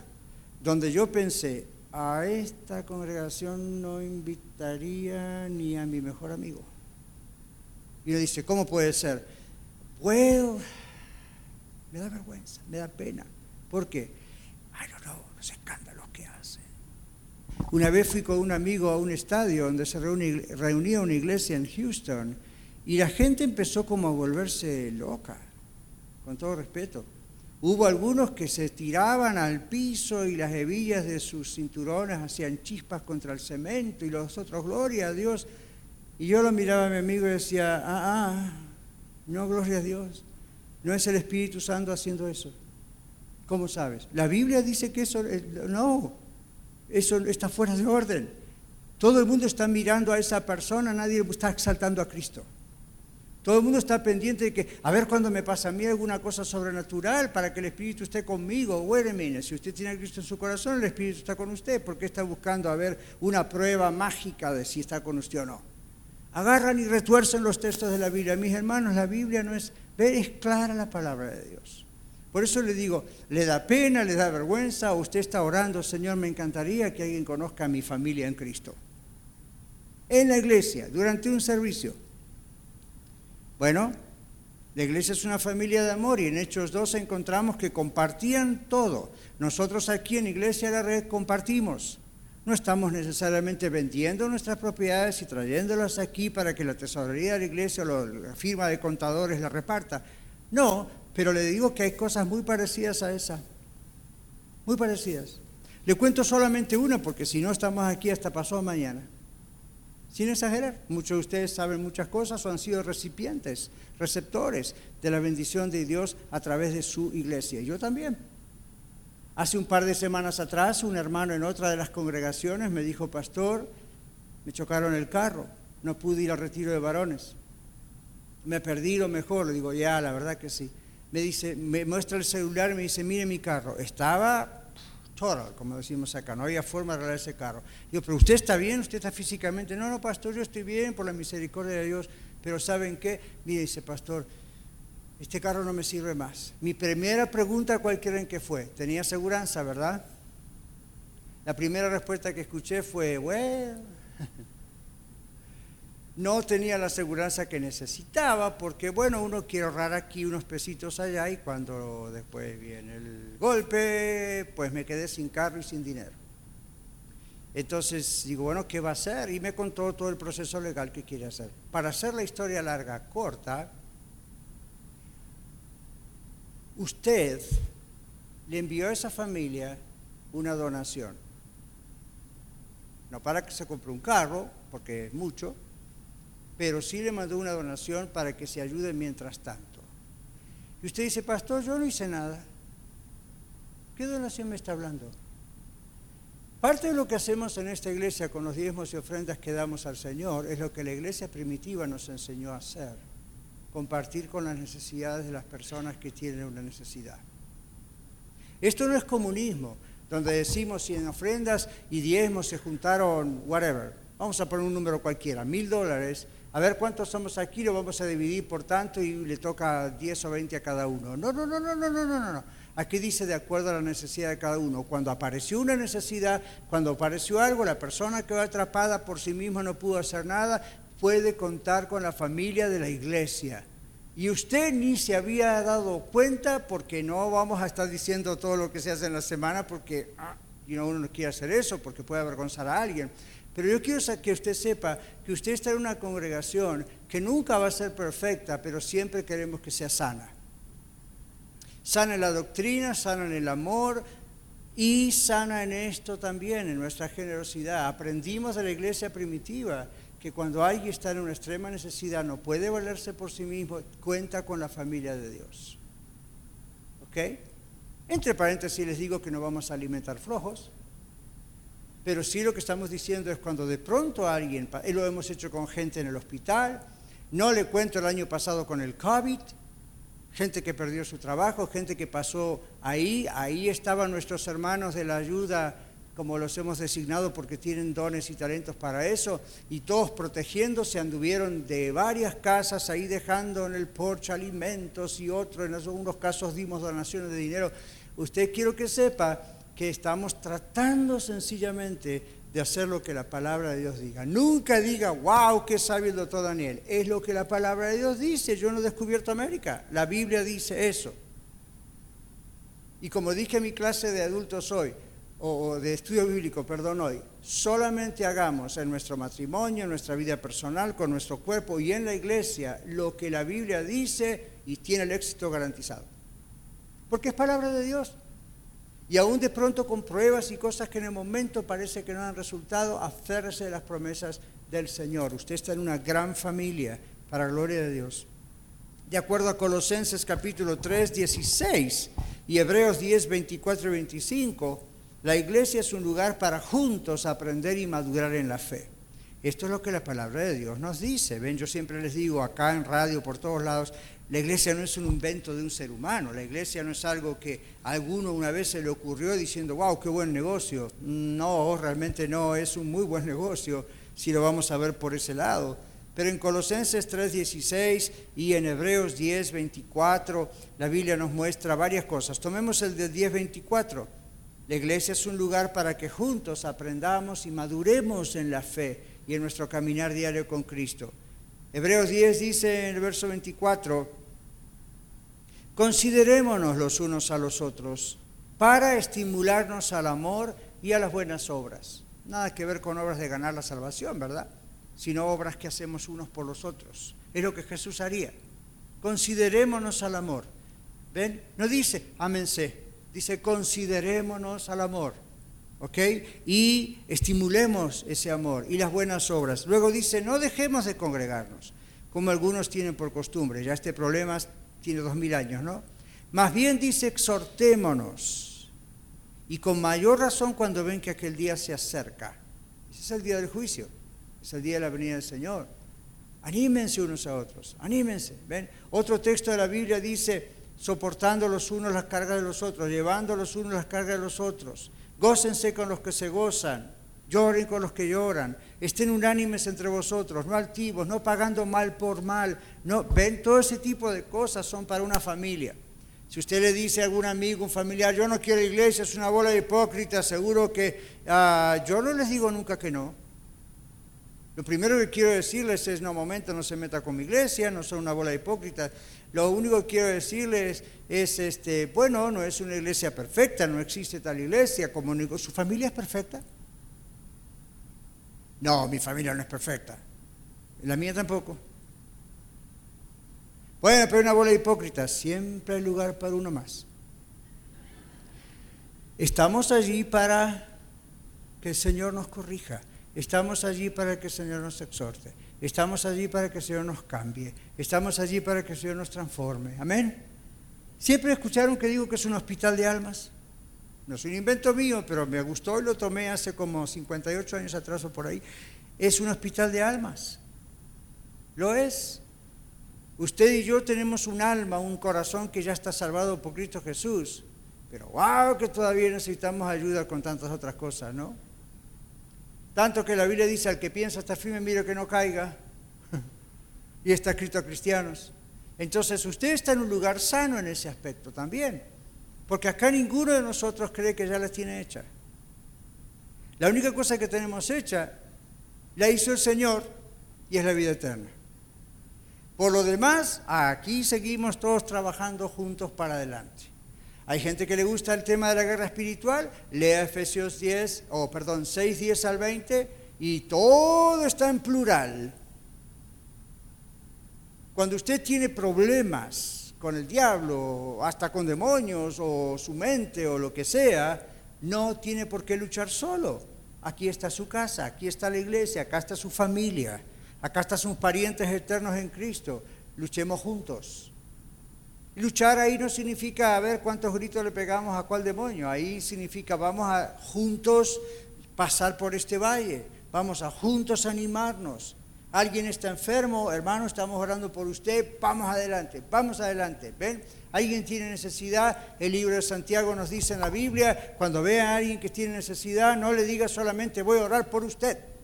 donde yo pensé, a esta congregación no invitaría ni a mi mejor amigo. Y uno dice, ¿cómo puede ser? Puedo. Me da vergüenza, me da pena. ¿Por qué? Ay, no, no, los escándalos que hacen. Una vez fui con un amigo a un estadio donde se reunía una iglesia en Houston y la gente empezó como a volverse loca, con todo respeto. Hubo algunos que se tiraban al piso y las hebillas de sus cinturones hacían chispas contra el cemento y los otros, gloria a Dios. Y yo lo miraba a mi amigo y decía, ah, ah, no, gloria a Dios. No es el Espíritu Santo haciendo eso. ¿Cómo sabes? La Biblia dice que eso, eh, no, eso está fuera de orden. Todo el mundo está mirando a esa persona, nadie está exaltando a Cristo. Todo el mundo está pendiente de que, a ver cuándo me pasa a mí alguna cosa sobrenatural para que el Espíritu esté conmigo. Bueno, si usted tiene a Cristo en su corazón, el Espíritu está con usted. ¿Por qué está buscando a ver una prueba mágica de si está con usted o no? Agarran y retuercen los textos de la Biblia. Mis hermanos, la Biblia no es, ver, es clara la palabra de Dios. Por eso le digo, le da pena, le da vergüenza, usted está orando, Señor, me encantaría que alguien conozca a mi familia en Cristo. En la iglesia, durante un servicio bueno, la iglesia es una familia de amor y en Hechos 2 encontramos que compartían todo. Nosotros aquí en Iglesia de la Red compartimos. No estamos necesariamente vendiendo nuestras propiedades y trayéndolas aquí para que la tesorería de la iglesia o la firma de contadores la reparta. No, pero le digo que hay cosas muy parecidas a esa. Muy parecidas. Le cuento solamente una porque si no estamos aquí hasta pasado mañana. Sin exagerar, muchos de ustedes saben muchas cosas o han sido recipientes, receptores de la bendición de Dios a través de su iglesia. Yo también. Hace un par de semanas atrás, un hermano en otra de las congregaciones me dijo, pastor, me chocaron el carro, no pude ir al retiro de varones. Me perdí lo mejor, le digo, ya, la verdad que sí. Me dice, me muestra el celular y me dice, mire mi carro. Estaba total, como decimos acá, no había forma de arreglar ese carro. Digo, pero usted está bien, usted está físicamente, no, no, pastor, yo estoy bien por la misericordia de Dios, pero ¿saben qué? Mire, dice, pastor, este carro no me sirve más. Mi primera pregunta, ¿cuál creen que fue? Tenía aseguranza, ¿verdad? La primera respuesta que escuché fue, bueno, no tenía la aseguranza que necesitaba, porque bueno, uno quiere ahorrar aquí unos pesitos allá y cuando después viene el golpe, pues me quedé sin carro y sin dinero. Entonces digo, bueno, ¿qué va a hacer? Y me contó todo el proceso legal que quiere hacer. Para hacer la historia larga, corta, usted le envió a esa familia una donación. No para que se compre un carro, porque es mucho, pero sí le mandó una donación para que se ayude mientras tanto. Y usted dice, pastor, yo no hice nada. ¿Qué donación me está hablando? Parte de lo que hacemos en esta iglesia con los diezmos y ofrendas que damos al Señor es lo que la iglesia primitiva nos enseñó a hacer compartir con las necesidades de las personas que tienen una necesidad. Esto no es comunismo, donde decimos si en ofrendas y diezmos se juntaron, whatever, vamos a poner un número cualquiera, mil dólares, a ver cuántos somos aquí, lo vamos a dividir por tanto y le toca 10 o 20 a cada uno. No, no, no, no, no, no, no, no. Aquí dice de acuerdo a la necesidad de cada uno. Cuando apareció una necesidad, cuando apareció algo, la persona que va atrapada por sí misma no pudo hacer nada, puede contar con la familia de la iglesia. Y usted ni se había dado cuenta porque no vamos a estar diciendo todo lo que se hace en la semana porque ah, uno no quiere hacer eso porque puede avergonzar a alguien. Pero yo quiero que usted sepa que usted está en una congregación que nunca va a ser perfecta, pero siempre queremos que sea sana. Sana en la doctrina, sana en el amor y sana en esto también, en nuestra generosidad. Aprendimos de la iglesia primitiva que cuando alguien está en una extrema necesidad, no puede valerse por sí mismo, cuenta con la familia de Dios. ¿Ok? Entre paréntesis les digo que no vamos a alimentar flojos, pero sí lo que estamos diciendo es cuando de pronto alguien, y lo hemos hecho con gente en el hospital, no le cuento el año pasado con el COVID, gente que perdió su trabajo, gente que pasó ahí, ahí estaban nuestros hermanos de la ayuda como los hemos designado porque tienen dones y talentos para eso, y todos protegiéndose, anduvieron de varias casas ahí dejando en el porche alimentos y otros, en algunos casos dimos donaciones de dinero. Usted quiero que sepa que estamos tratando sencillamente de hacer lo que la palabra de Dios diga. Nunca diga, wow, qué sabio el doctor Daniel. Es lo que la palabra de Dios dice. Yo no he descubierto América. La Biblia dice eso. Y como dije en mi clase de adultos hoy, o de estudio bíblico, perdón, hoy, solamente hagamos en nuestro matrimonio, en nuestra vida personal, con nuestro cuerpo y en la iglesia lo que la Biblia dice y tiene el éxito garantizado. Porque es palabra de Dios. Y aún de pronto con pruebas y cosas que en el momento parece que no han resultado, aférrese de las promesas del Señor. Usted está en una gran familia para gloria de Dios. De acuerdo a Colosenses capítulo 3, 16 y Hebreos 10, 24 y 25, la iglesia es un lugar para juntos aprender y madurar en la fe. Esto es lo que la palabra de Dios nos dice. Ven, yo siempre les digo acá en radio, por todos lados, la iglesia no es un invento de un ser humano, la iglesia no es algo que a alguno una vez se le ocurrió diciendo, wow, qué buen negocio. No, realmente no, es un muy buen negocio si lo vamos a ver por ese lado. Pero en Colosenses 3:16 y en Hebreos 10:24 la Biblia nos muestra varias cosas. Tomemos el de 10:24. La iglesia es un lugar para que juntos aprendamos y maduremos en la fe y en nuestro caminar diario con Cristo. Hebreos 10 dice en el verso 24, considerémonos los unos a los otros para estimularnos al amor y a las buenas obras. Nada que ver con obras de ganar la salvación, ¿verdad? Sino obras que hacemos unos por los otros. Es lo que Jesús haría. Considerémonos al amor. ¿Ven? No dice, ámense, dice considerémonos al amor, ¿ok? Y estimulemos ese amor y las buenas obras. Luego dice, no dejemos de congregarnos, como algunos tienen por costumbre. Ya este problema tiene dos mil años, ¿no? Más bien dice, exhortémonos. Y con mayor razón cuando ven que aquel día se acerca. Ese es el día del juicio, es el día de la venida del Señor. Anímense unos a otros, anímense. ¿Ven? Otro texto de la Biblia dice, soportando los unos las cargas de los otros, llevando los unos las cargas de los otros. Gócense con los que se gozan, lloren con los que lloran, estén unánimes entre vosotros, no altivos, no pagando mal por mal. No, ven, todo ese tipo de cosas son para una familia. Si usted le dice a algún amigo, un familiar, yo no quiero iglesia, es una bola de hipócritas, seguro que ah, yo no les digo nunca que no. Lo primero que quiero decirles es, no, momento, no se meta con mi iglesia, no son una bola de hipócritas. Lo único que quiero decirles es, este, bueno, no es una iglesia perfecta, no existe tal iglesia, como ¿su familia es perfecta? No, mi familia no es perfecta. La mía tampoco. Bueno, pero una bola de hipócritas, siempre hay lugar para uno más. Estamos allí para que el Señor nos corrija. Estamos allí para que el Señor nos exhorte. Estamos allí para que el Señor nos cambie. Estamos allí para que el Señor nos transforme. Amén. ¿Siempre escucharon que digo que es un hospital de almas? No es un invento mío, pero me gustó y lo tomé hace como 58 años atrás o por ahí. Es un hospital de almas. Lo es. Usted y yo tenemos un alma, un corazón que ya está salvado por Cristo Jesús. Pero wow, que todavía necesitamos ayuda con tantas otras cosas, ¿no? Tanto que la Biblia dice al que piensa está firme, mire que no caiga. y está escrito a cristianos. Entonces usted está en un lugar sano en ese aspecto también. Porque acá ninguno de nosotros cree que ya las tiene hechas. La única cosa que tenemos hecha la hizo el Señor y es la vida eterna. Por lo demás, aquí seguimos todos trabajando juntos para adelante. Hay gente que le gusta el tema de la guerra espiritual, lea Efesios 10, o perdón, 6, 10 al 20, y todo está en plural. Cuando usted tiene problemas con el diablo, hasta con demonios, o su mente, o lo que sea, no tiene por qué luchar solo. Aquí está su casa, aquí está la iglesia, acá está su familia. Acá están sus parientes eternos en Cristo. Luchemos juntos. Luchar ahí no significa a ver cuántos gritos le pegamos a cuál demonio. Ahí significa vamos a juntos pasar por este valle. Vamos a juntos animarnos. Alguien está enfermo, hermano, estamos orando por usted. Vamos adelante, vamos adelante. ¿Ven? Alguien tiene necesidad. El libro de Santiago nos dice en la Biblia, cuando vea a alguien que tiene necesidad, no le diga solamente voy a orar por usted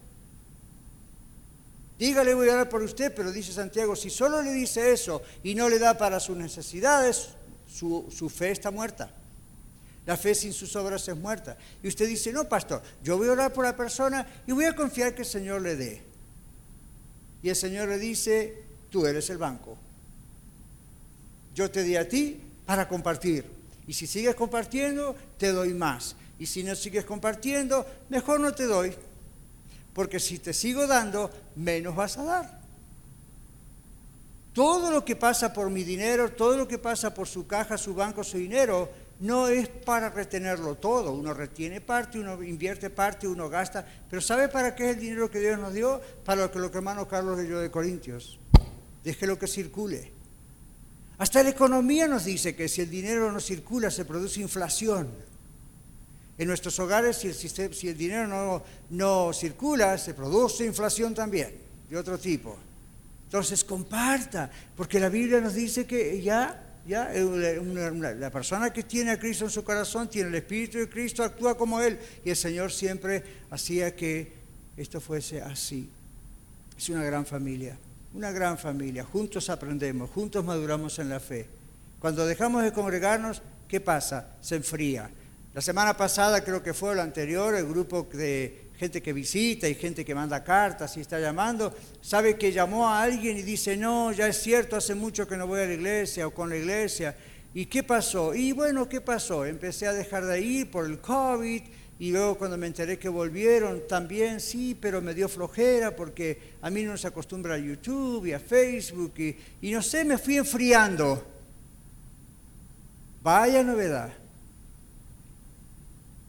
Dígale voy a orar por usted, pero dice Santiago, si solo le dice eso y no le da para sus necesidades, su, su fe está muerta. La fe sin sus obras es muerta. Y usted dice, no, pastor, yo voy a orar por la persona y voy a confiar que el Señor le dé. Y el Señor le dice, tú eres el banco. Yo te di a ti para compartir. Y si sigues compartiendo, te doy más. Y si no sigues compartiendo, mejor no te doy porque si te sigo dando, menos vas a dar. Todo lo que pasa por mi dinero, todo lo que pasa por su caja, su banco, su dinero, no es para retenerlo todo. Uno retiene parte, uno invierte parte, uno gasta. Pero ¿sabe para qué es el dinero que Dios nos dio? Para lo que, lo que hermano Carlos leyó de Corintios. lo que circule. Hasta la economía nos dice que si el dinero no circula se produce inflación. En nuestros hogares, si el, dinero no, no circula, se produce inflación también, de otro tipo. Entonces comparta, porque la Biblia nos dice que ya, ya la persona que tiene a Cristo en su corazón, tiene el Espíritu de Cristo, actúa como Él. Y el Señor siempre hacía que esto fuese así. Es una gran familia, una gran familia. Juntos aprendemos, juntos maduramos en la fe. Cuando dejamos de congregarnos, ¿qué pasa? Se enfría. La semana pasada, creo que fue la anterior, el grupo de gente que visita y gente que manda cartas y está llamando, sabe que llamó a alguien y dice, no, ya es cierto, hace mucho que no voy a la iglesia o con la iglesia. ¿Y qué pasó? Y bueno, ¿qué pasó? Empecé a dejar de ir por el COVID y luego cuando me enteré que volvieron, también sí, pero me dio flojera porque a mí no se acostumbra a YouTube y a Facebook y, y no sé, me fui enfriando. Vaya novedad.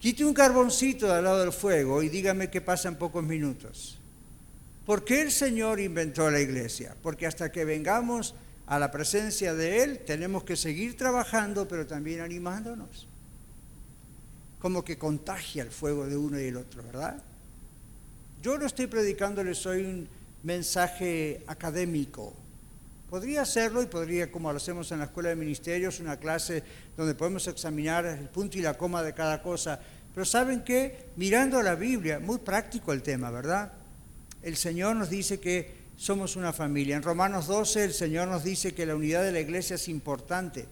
Quite un carboncito al lado del fuego y dígame qué pasa en pocos minutos. ¿Por qué el Señor inventó la iglesia? Porque hasta que vengamos a la presencia de Él tenemos que seguir trabajando, pero también animándonos. Como que contagia el fuego de uno y el otro, ¿verdad? Yo no estoy predicándoles hoy un mensaje académico, Podría hacerlo y podría, como lo hacemos en la escuela de ministerios, una clase donde podemos examinar el punto y la coma de cada cosa. Pero ¿saben qué? Mirando la Biblia, muy práctico el tema, ¿verdad? El Señor nos dice que somos una familia. En Romanos 12 el Señor nos dice que la unidad de la iglesia es importante.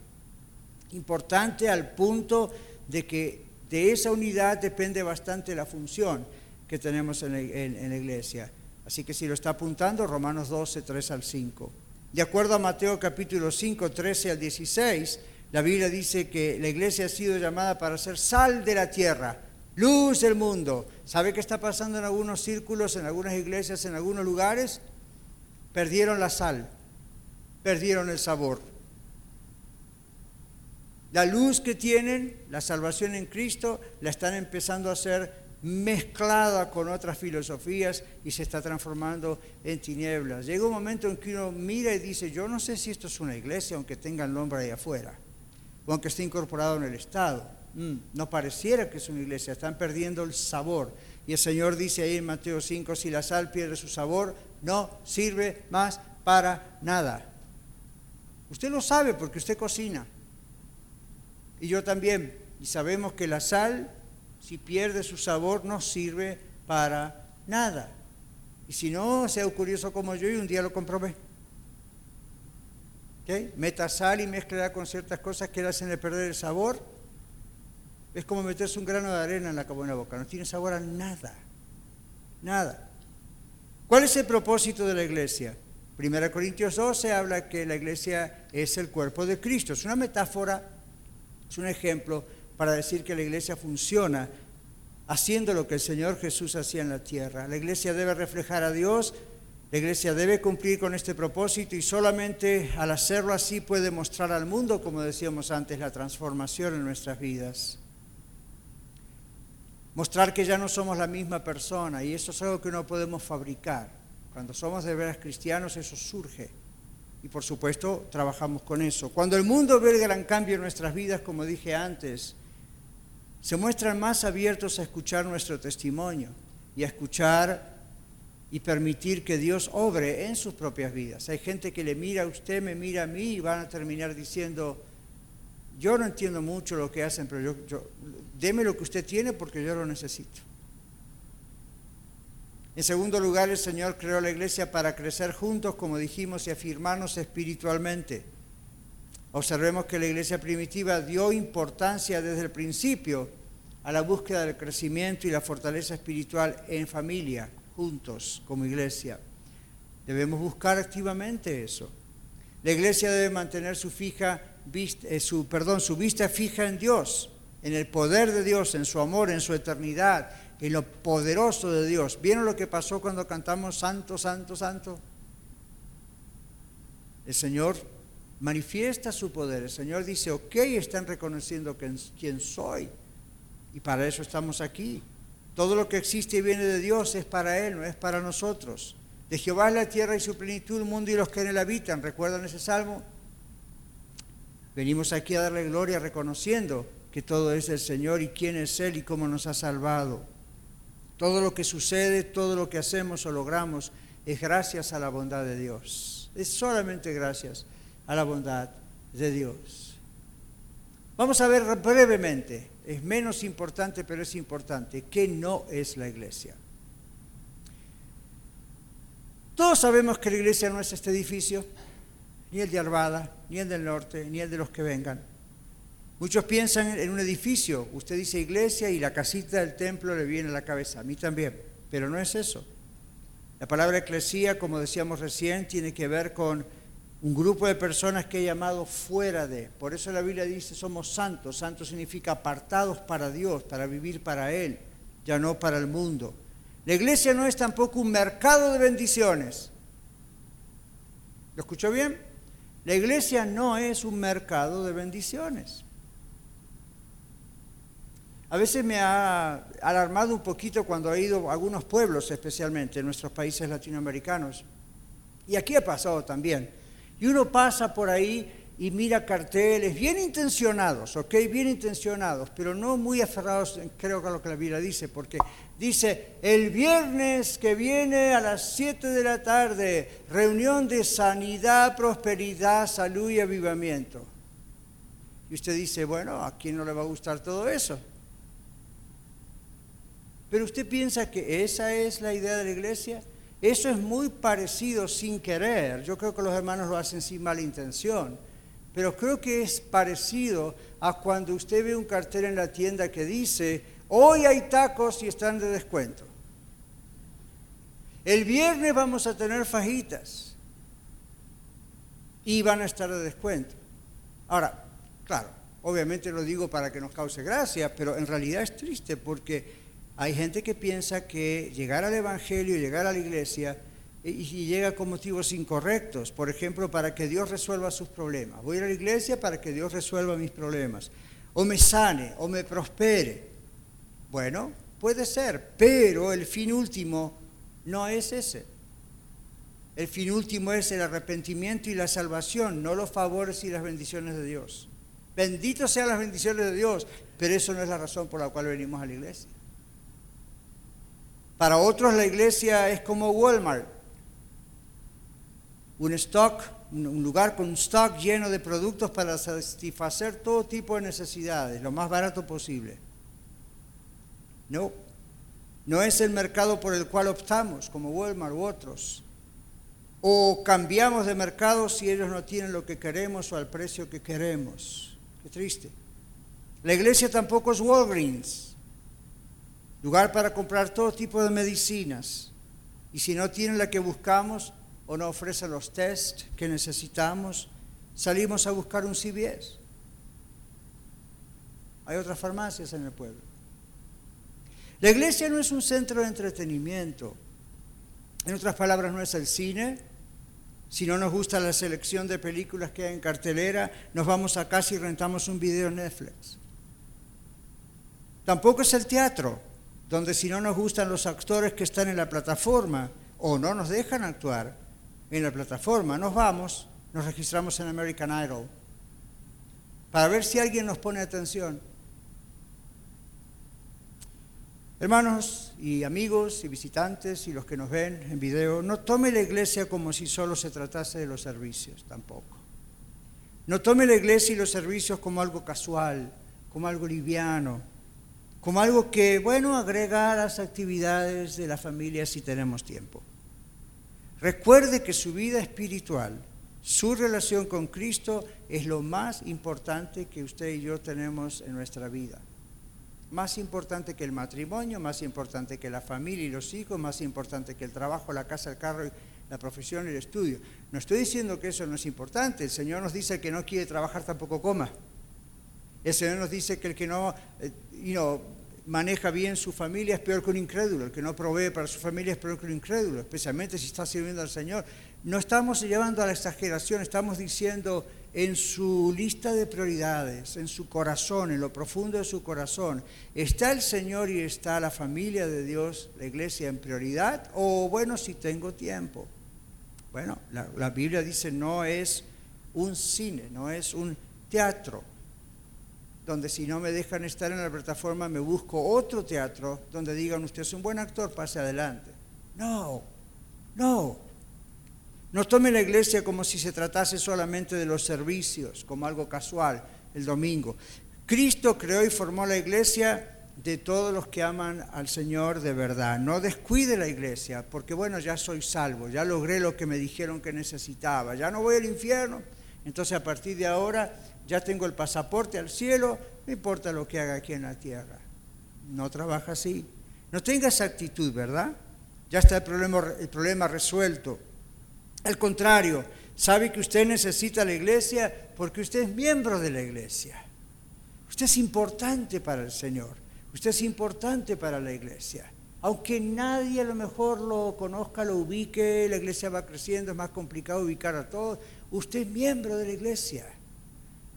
Importante al punto de que de esa unidad depende bastante la función que tenemos en la iglesia. Así que si lo está apuntando, Romanos 12, 3 al 5. De acuerdo a Mateo capítulo 5, 13 al 16, la Biblia dice que la iglesia ha sido llamada para ser sal de la tierra, luz del mundo. ¿Sabe qué está pasando en algunos círculos, en algunas iglesias, en algunos lugares? Perdieron la sal, perdieron el sabor. La luz que tienen, la salvación en Cristo, la están empezando a hacer mezclada con otras filosofías y se está transformando en tinieblas. Llega un momento en que uno mira y dice, yo no sé si esto es una iglesia, aunque tenga el nombre ahí afuera, o aunque esté incorporado en el Estado. Mm, no pareciera que es una iglesia, están perdiendo el sabor. Y el Señor dice ahí en Mateo 5, si la sal pierde su sabor, no sirve más para nada. Usted lo sabe porque usted cocina. Y yo también. Y sabemos que la sal, si pierde su sabor, no sirve para nada. Y si no, sea curioso como yo y un día lo comprobé. ¿Okay? Meta sal y mezcla con ciertas cosas que le hacen perder el sabor. Es como meterse un grano de arena en la, en la boca. No tiene sabor a nada. Nada. ¿Cuál es el propósito de la iglesia? Primera Corintios 12 habla que la iglesia es el cuerpo de Cristo. Es una metáfora, es un ejemplo para decir que la iglesia funciona haciendo lo que el Señor Jesús hacía en la tierra. La iglesia debe reflejar a Dios, la iglesia debe cumplir con este propósito y solamente al hacerlo así puede mostrar al mundo, como decíamos antes, la transformación en nuestras vidas. Mostrar que ya no somos la misma persona y eso es algo que no podemos fabricar. Cuando somos de veras cristianos eso surge. Y por supuesto trabajamos con eso. Cuando el mundo ve el gran cambio en nuestras vidas, como dije antes, se muestran más abiertos a escuchar nuestro testimonio y a escuchar y permitir que Dios obre en sus propias vidas. Hay gente que le mira a usted, me mira a mí y van a terminar diciendo, yo no entiendo mucho lo que hacen, pero yo, yo deme lo que usted tiene porque yo lo necesito. En segundo lugar, el Señor creó la iglesia para crecer juntos, como dijimos, y afirmarnos espiritualmente. Observemos que la iglesia primitiva dio importancia desde el principio a la búsqueda del crecimiento y la fortaleza espiritual en familia, juntos, como iglesia. Debemos buscar activamente eso. La iglesia debe mantener su, fija, eh, su, perdón, su vista fija en Dios, en el poder de Dios, en su amor, en su eternidad, en lo poderoso de Dios. ¿Vieron lo que pasó cuando cantamos Santo, Santo, Santo? El Señor manifiesta su poder. El Señor dice, ok, están reconociendo quién soy. Y para eso estamos aquí. Todo lo que existe y viene de Dios es para Él, no es para nosotros. De Jehová es la tierra y su plenitud, el mundo y los que en él habitan. ¿Recuerdan ese salmo? Venimos aquí a darle gloria reconociendo que todo es del Señor y quién es Él y cómo nos ha salvado. Todo lo que sucede, todo lo que hacemos o logramos es gracias a la bondad de Dios. Es solamente gracias a la bondad de Dios. Vamos a ver brevemente, es menos importante, pero es importante, ¿qué no es la iglesia? Todos sabemos que la iglesia no es este edificio, ni el de Arvada, ni el del norte, ni el de los que vengan. Muchos piensan en un edificio, usted dice iglesia y la casita del templo le viene a la cabeza, a mí también, pero no es eso. La palabra eclesía, como decíamos recién, tiene que ver con un grupo de personas que he llamado fuera de. Por eso la Biblia dice somos santos. Santos significa apartados para Dios, para vivir para Él, ya no para el mundo. La iglesia no es tampoco un mercado de bendiciones. ¿Lo escuchó bien? La iglesia no es un mercado de bendiciones. A veces me ha alarmado un poquito cuando he ido a algunos pueblos, especialmente en nuestros países latinoamericanos. Y aquí ha pasado también. Y uno pasa por ahí y mira carteles bien intencionados, ¿ok? Bien intencionados, pero no muy aferrados, creo que a lo que la Biblia dice, porque dice, el viernes que viene a las 7 de la tarde, reunión de sanidad, prosperidad, salud y avivamiento. Y usted dice, bueno, ¿a quién no le va a gustar todo eso? Pero usted piensa que esa es la idea de la iglesia. Eso es muy parecido sin querer. Yo creo que los hermanos lo hacen sin mala intención. Pero creo que es parecido a cuando usted ve un cartel en la tienda que dice, hoy hay tacos y están de descuento. El viernes vamos a tener fajitas y van a estar de descuento. Ahora, claro, obviamente lo digo para que nos cause gracia, pero en realidad es triste porque hay gente que piensa que llegar al Evangelio, llegar a la iglesia, y llega con motivos incorrectos, por ejemplo, para que Dios resuelva sus problemas. Voy a la iglesia para que Dios resuelva mis problemas, o me sane, o me prospere. Bueno, puede ser, pero el fin último no es ese. El fin último es el arrepentimiento y la salvación, no los favores y las bendiciones de Dios. Benditos sean las bendiciones de Dios, pero eso no es la razón por la cual venimos a la iglesia. Para otros la iglesia es como Walmart, un stock un lugar con un stock lleno de productos para satisfacer todo tipo de necesidades, lo más barato posible. No, no es el mercado por el cual optamos, como Walmart u otros. O cambiamos de mercado si ellos no tienen lo que queremos o al precio que queremos. Qué triste. La iglesia tampoco es Walgreens, lugar para comprar todo tipo de medicinas. Y si no tienen la que buscamos, o no ofrece los test que necesitamos, salimos a buscar un CBS. Hay otras farmacias en el pueblo. La iglesia no es un centro de entretenimiento. En otras palabras, no es el cine. Si no nos gusta la selección de películas que hay en cartelera, nos vamos a casa y rentamos un video en Netflix. Tampoco es el teatro, donde si no nos gustan los actores que están en la plataforma o no nos dejan actuar, en la plataforma, nos vamos, nos registramos en American Idol para ver si alguien nos pone atención. Hermanos y amigos y visitantes y los que nos ven en video, no tome la iglesia como si solo se tratase de los servicios, tampoco. No tome la iglesia y los servicios como algo casual, como algo liviano, como algo que, bueno, agrega a las actividades de la familia si tenemos tiempo. Recuerde que su vida espiritual, su relación con Cristo es lo más importante que usted y yo tenemos en nuestra vida. Más importante que el matrimonio, más importante que la familia y los hijos, más importante que el trabajo, la casa, el carro, la profesión y el estudio. No estoy diciendo que eso no es importante. El Señor nos dice que no quiere trabajar tampoco coma. El Señor nos dice que el que no, eh, maneja bien su familia es peor que un incrédulo, el que no provee para su familia es peor que un incrédulo, especialmente si está sirviendo al Señor. No estamos llevando a la exageración, estamos diciendo en su lista de prioridades, en su corazón, en lo profundo de su corazón, ¿está el Señor y está la familia de Dios, la iglesia en prioridad? O bueno, si tengo tiempo. Bueno, la, la Biblia dice no es un cine, no es un teatro, donde si no me dejan estar en la plataforma me busco otro teatro donde digan usted es un buen actor, pase adelante. No, no. No tome la iglesia como si se tratase solamente de los servicios, como algo casual, el domingo. Cristo creó y formó la iglesia de todos los que aman al Señor de verdad. No descuide la iglesia, porque bueno, ya soy salvo, ya logré lo que me dijeron que necesitaba, ya no voy al infierno. Entonces a partir de ahora ya tengo el pasaporte al cielo, no importa lo que haga aquí en la tierra. No trabaja así. No tenga esa actitud, ¿verdad? Ya está el problema, el problema resuelto. Al contrario, sabe que usted necesita la iglesia porque usted es miembro de la iglesia. Usted es importante para el Señor. Usted es importante para la iglesia. Aunque nadie a lo mejor lo conozca, lo ubique, la iglesia va creciendo, es más complicado ubicar a todos. Usted es miembro de la iglesia.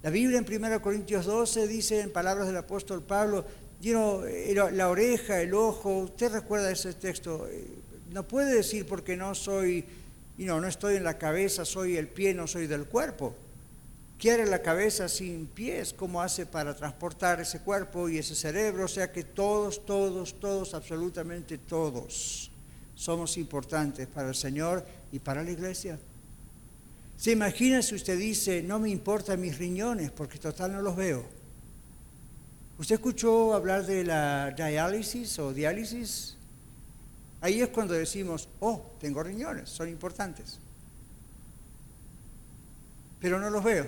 La Biblia en 1 Corintios 12 dice en palabras del apóstol Pablo, la oreja, el ojo, usted recuerda ese texto, eh, no puede decir porque no soy, no, no estoy en la cabeza, soy el pie, no soy del cuerpo. Quiere la cabeza sin pies, ¿cómo hace para transportar ese cuerpo y ese cerebro? O sea que todos, todos, todos, absolutamente todos somos importantes para el Señor y para la iglesia. Se imagina si usted dice, no me importan mis riñones porque total no los veo. ¿Usted escuchó hablar de la diálisis o diálisis? Ahí es cuando decimos, oh, tengo riñones, son importantes. Pero no los veo.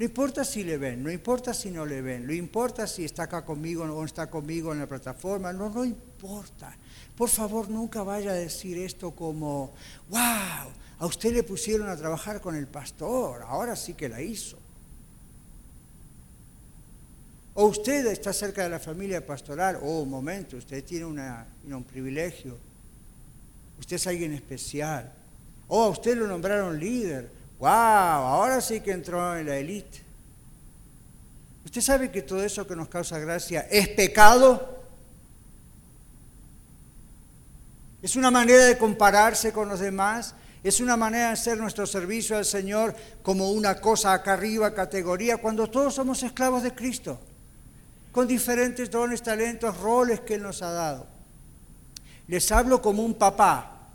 No importa si le ven, no importa si no le ven, no importa si está acá conmigo o no está conmigo en la plataforma, no, no importa. Por favor, nunca vaya a decir esto como, wow, a usted le pusieron a trabajar con el pastor, ahora sí que la hizo. O usted está cerca de la familia pastoral, oh, un momento, usted tiene un privilegio. Usted es alguien especial. O a usted lo nombraron líder. ¡Wow! Ahora sí que entró en la élite. ¿Usted sabe que todo eso que nos causa gracia es pecado? Es una manera de compararse con los demás. Es una manera de hacer nuestro servicio al Señor como una cosa acá arriba, categoría, cuando todos somos esclavos de Cristo, con diferentes dones, talentos, roles que Él nos ha dado. Les hablo como un papá.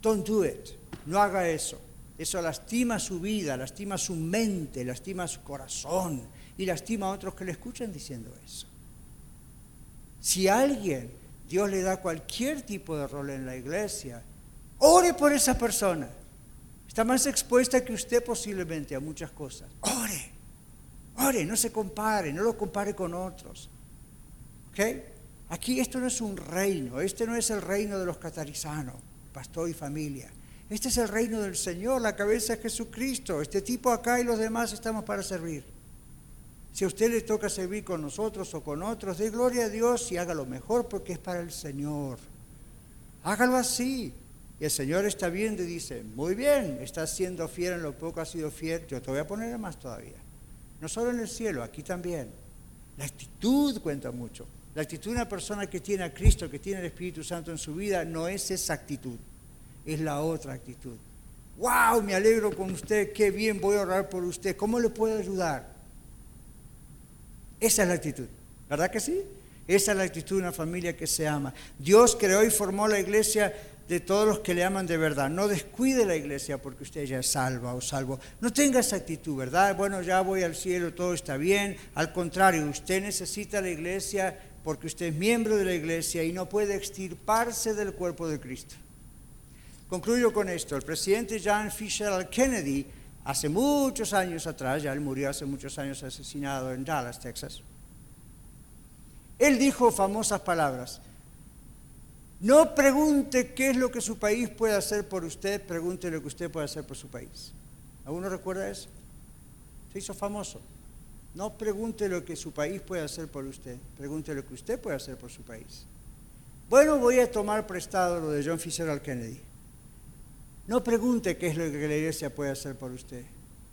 Don't do it. No haga eso. Eso lastima su vida, lastima su mente, lastima su corazón y lastima a otros que le escuchan diciendo eso. Si alguien, Dios le da cualquier tipo de rol en la iglesia, ore por esa persona. Está más expuesta que usted posiblemente a muchas cosas. Ore, ore, no se compare, no lo compare con otros. ¿Ok? Aquí esto no es un reino, este no es el reino de los catarizanos, pastor y familia. Este es el reino del Señor, la cabeza es Jesucristo. Este tipo acá y los demás estamos para servir. Si a usted le toca servir con nosotros o con otros, dé gloria a Dios y hágalo mejor porque es para el Señor. Hágalo así. Y el Señor está viendo y dice, muy bien, estás siendo fiel en lo poco, has sido fiel, yo te voy a poner más todavía. No solo en el cielo, aquí también. La actitud cuenta mucho. La actitud de una persona que tiene a Cristo, que tiene el Espíritu Santo en su vida, no es esa actitud es la otra actitud. ¡Wow! Me alegro con usted, qué bien, voy a orar por usted. ¿Cómo le puedo ayudar? Esa es la actitud, ¿verdad que sí? Esa es la actitud de una familia que se ama. Dios creó y formó la iglesia de todos los que le aman de verdad. No descuide la iglesia porque usted ya es salva o salvo. No tenga esa actitud, ¿verdad? Bueno, ya voy al cielo, todo está bien. Al contrario, usted necesita la iglesia porque usted es miembro de la iglesia y no puede extirparse del cuerpo de Cristo. Concluyo con esto. El presidente John Fisher Kennedy, hace muchos años atrás, ya él murió hace muchos años asesinado en Dallas, Texas, él dijo famosas palabras. No pregunte qué es lo que su país puede hacer por usted, pregunte lo que usted puede hacer por su país. ¿Alguno recuerda eso? Se hizo famoso. No pregunte lo que su país puede hacer por usted, pregunte lo que usted puede hacer por su país. Bueno, voy a tomar prestado lo de John Fisher Kennedy. No pregunte qué es lo que la iglesia puede hacer por usted.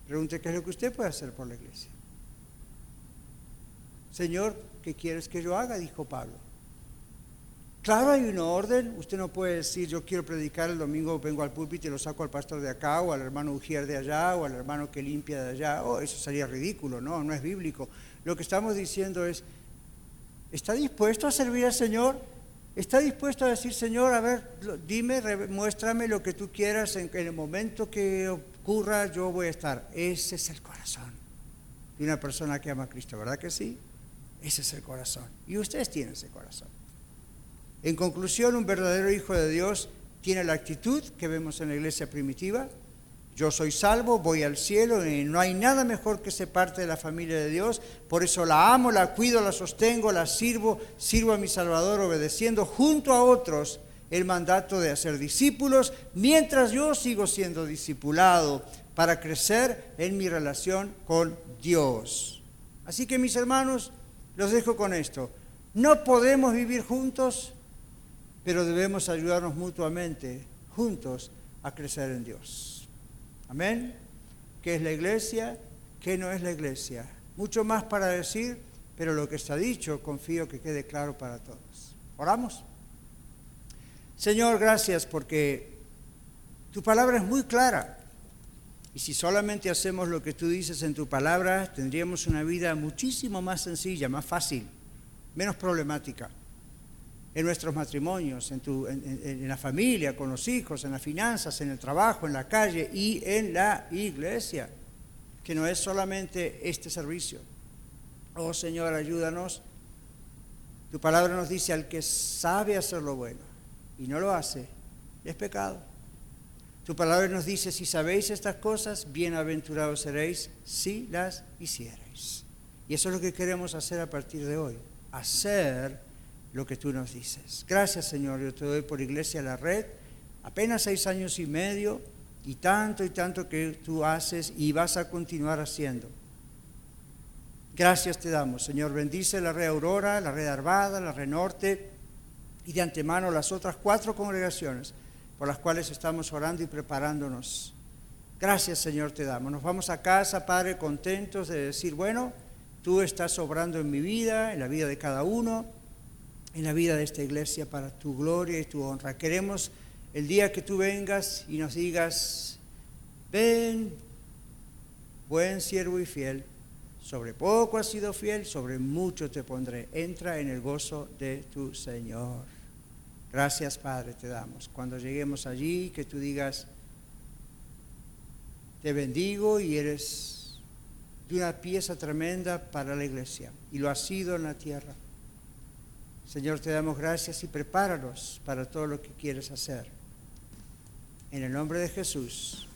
Pregunte qué es lo que usted puede hacer por la iglesia. Señor, ¿qué quieres que yo haga? Dijo Pablo. Claro, hay una orden. Usted no puede decir, yo quiero predicar el domingo, vengo al púlpito y lo saco al pastor de acá, o al hermano Ujier de allá, o al hermano que limpia de allá. Oh, eso sería ridículo, no, no es bíblico. Lo que estamos diciendo es, ¿está dispuesto a servir al Señor? ¿Está dispuesto a decir, Señor, a ver, dime, muéstrame lo que tú quieras, en, el momento que ocurra yo voy a estar? Ese es el corazón de una persona que ama a Cristo, ¿verdad que sí? Ese es el corazón. Y ustedes tienen ese corazón. En conclusión, un verdadero hijo de Dios tiene la actitud que vemos en la iglesia primitiva, yo soy salvo, voy al cielo no hay nada mejor que ser parte de la familia de Dios. Por eso la amo, la cuido, la sostengo, la sirvo, sirvo a mi Salvador obedeciendo junto a otros el mandato de hacer discípulos, mientras yo sigo siendo discipulado para crecer en mi relación con Dios. Así que mis hermanos, los dejo con esto. No podemos vivir juntos, pero debemos ayudarnos mutuamente, juntos, a crecer en Dios. Amén. ¿Qué es la iglesia? ¿Qué no es la iglesia? Mucho más para decir, pero lo que está dicho confío que quede claro para todos. Oramos. Señor, gracias porque tu palabra es muy clara. Y si solamente hacemos lo que tú dices en tu palabra, tendríamos una vida muchísimo más sencilla, más fácil, menos problemática en nuestros matrimonios, en, la familia, con los hijos, en las finanzas, en el trabajo, en la calle y en la iglesia, que no es solamente este servicio. Oh Señor, ayúdanos. Tu palabra nos dice al que sabe hacer lo bueno y no lo hace, es pecado. Tu palabra nos dice, si sabéis estas cosas, bienaventurados seréis si las hicierais. Y eso es lo que queremos hacer a partir de hoy, hacer lo que tú nos dices. Gracias Señor, yo te doy por Iglesia La Red, apenas seis años y medio y tanto y tanto que tú haces y vas a continuar haciendo. Gracias te damos, Señor. Bendice la red Aurora, la red Arvada, la red Norte y de antemano las otras cuatro congregaciones por las cuales estamos orando y preparándonos. Gracias, Señor, te damos. Nos vamos a casa, Padre, contentos de decir, bueno, tú estás obrando en mi vida, en la vida de cada uno en la vida de esta iglesia para tu gloria y tu honra. Queremos el día que tú vengas y nos digas, ven, buen siervo y fiel, sobre poco has sido fiel, sobre mucho te pondré. Entra en el gozo de tu Señor. Gracias Padre te damos. Cuando lleguemos allí, que tú digas, Te bendigo y eres de una pieza tremenda para la iglesia y lo has sido en la tierra. Señor, te damos gracias y prepáranos para todo lo que quieres hacer. En el nombre de Jesús,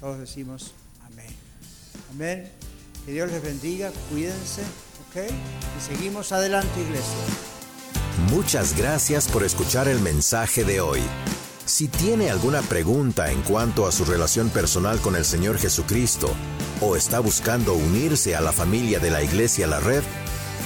todos decimos amén. Amén. Que Dios les bendiga, cuídense, ¿ok? Y seguimos adelante, iglesia.
Muchas gracias por escuchar el mensaje de hoy. Si tiene alguna pregunta en cuanto a su relación personal con el Señor Jesucristo o está buscando unirse a la familia de la Iglesia La Red,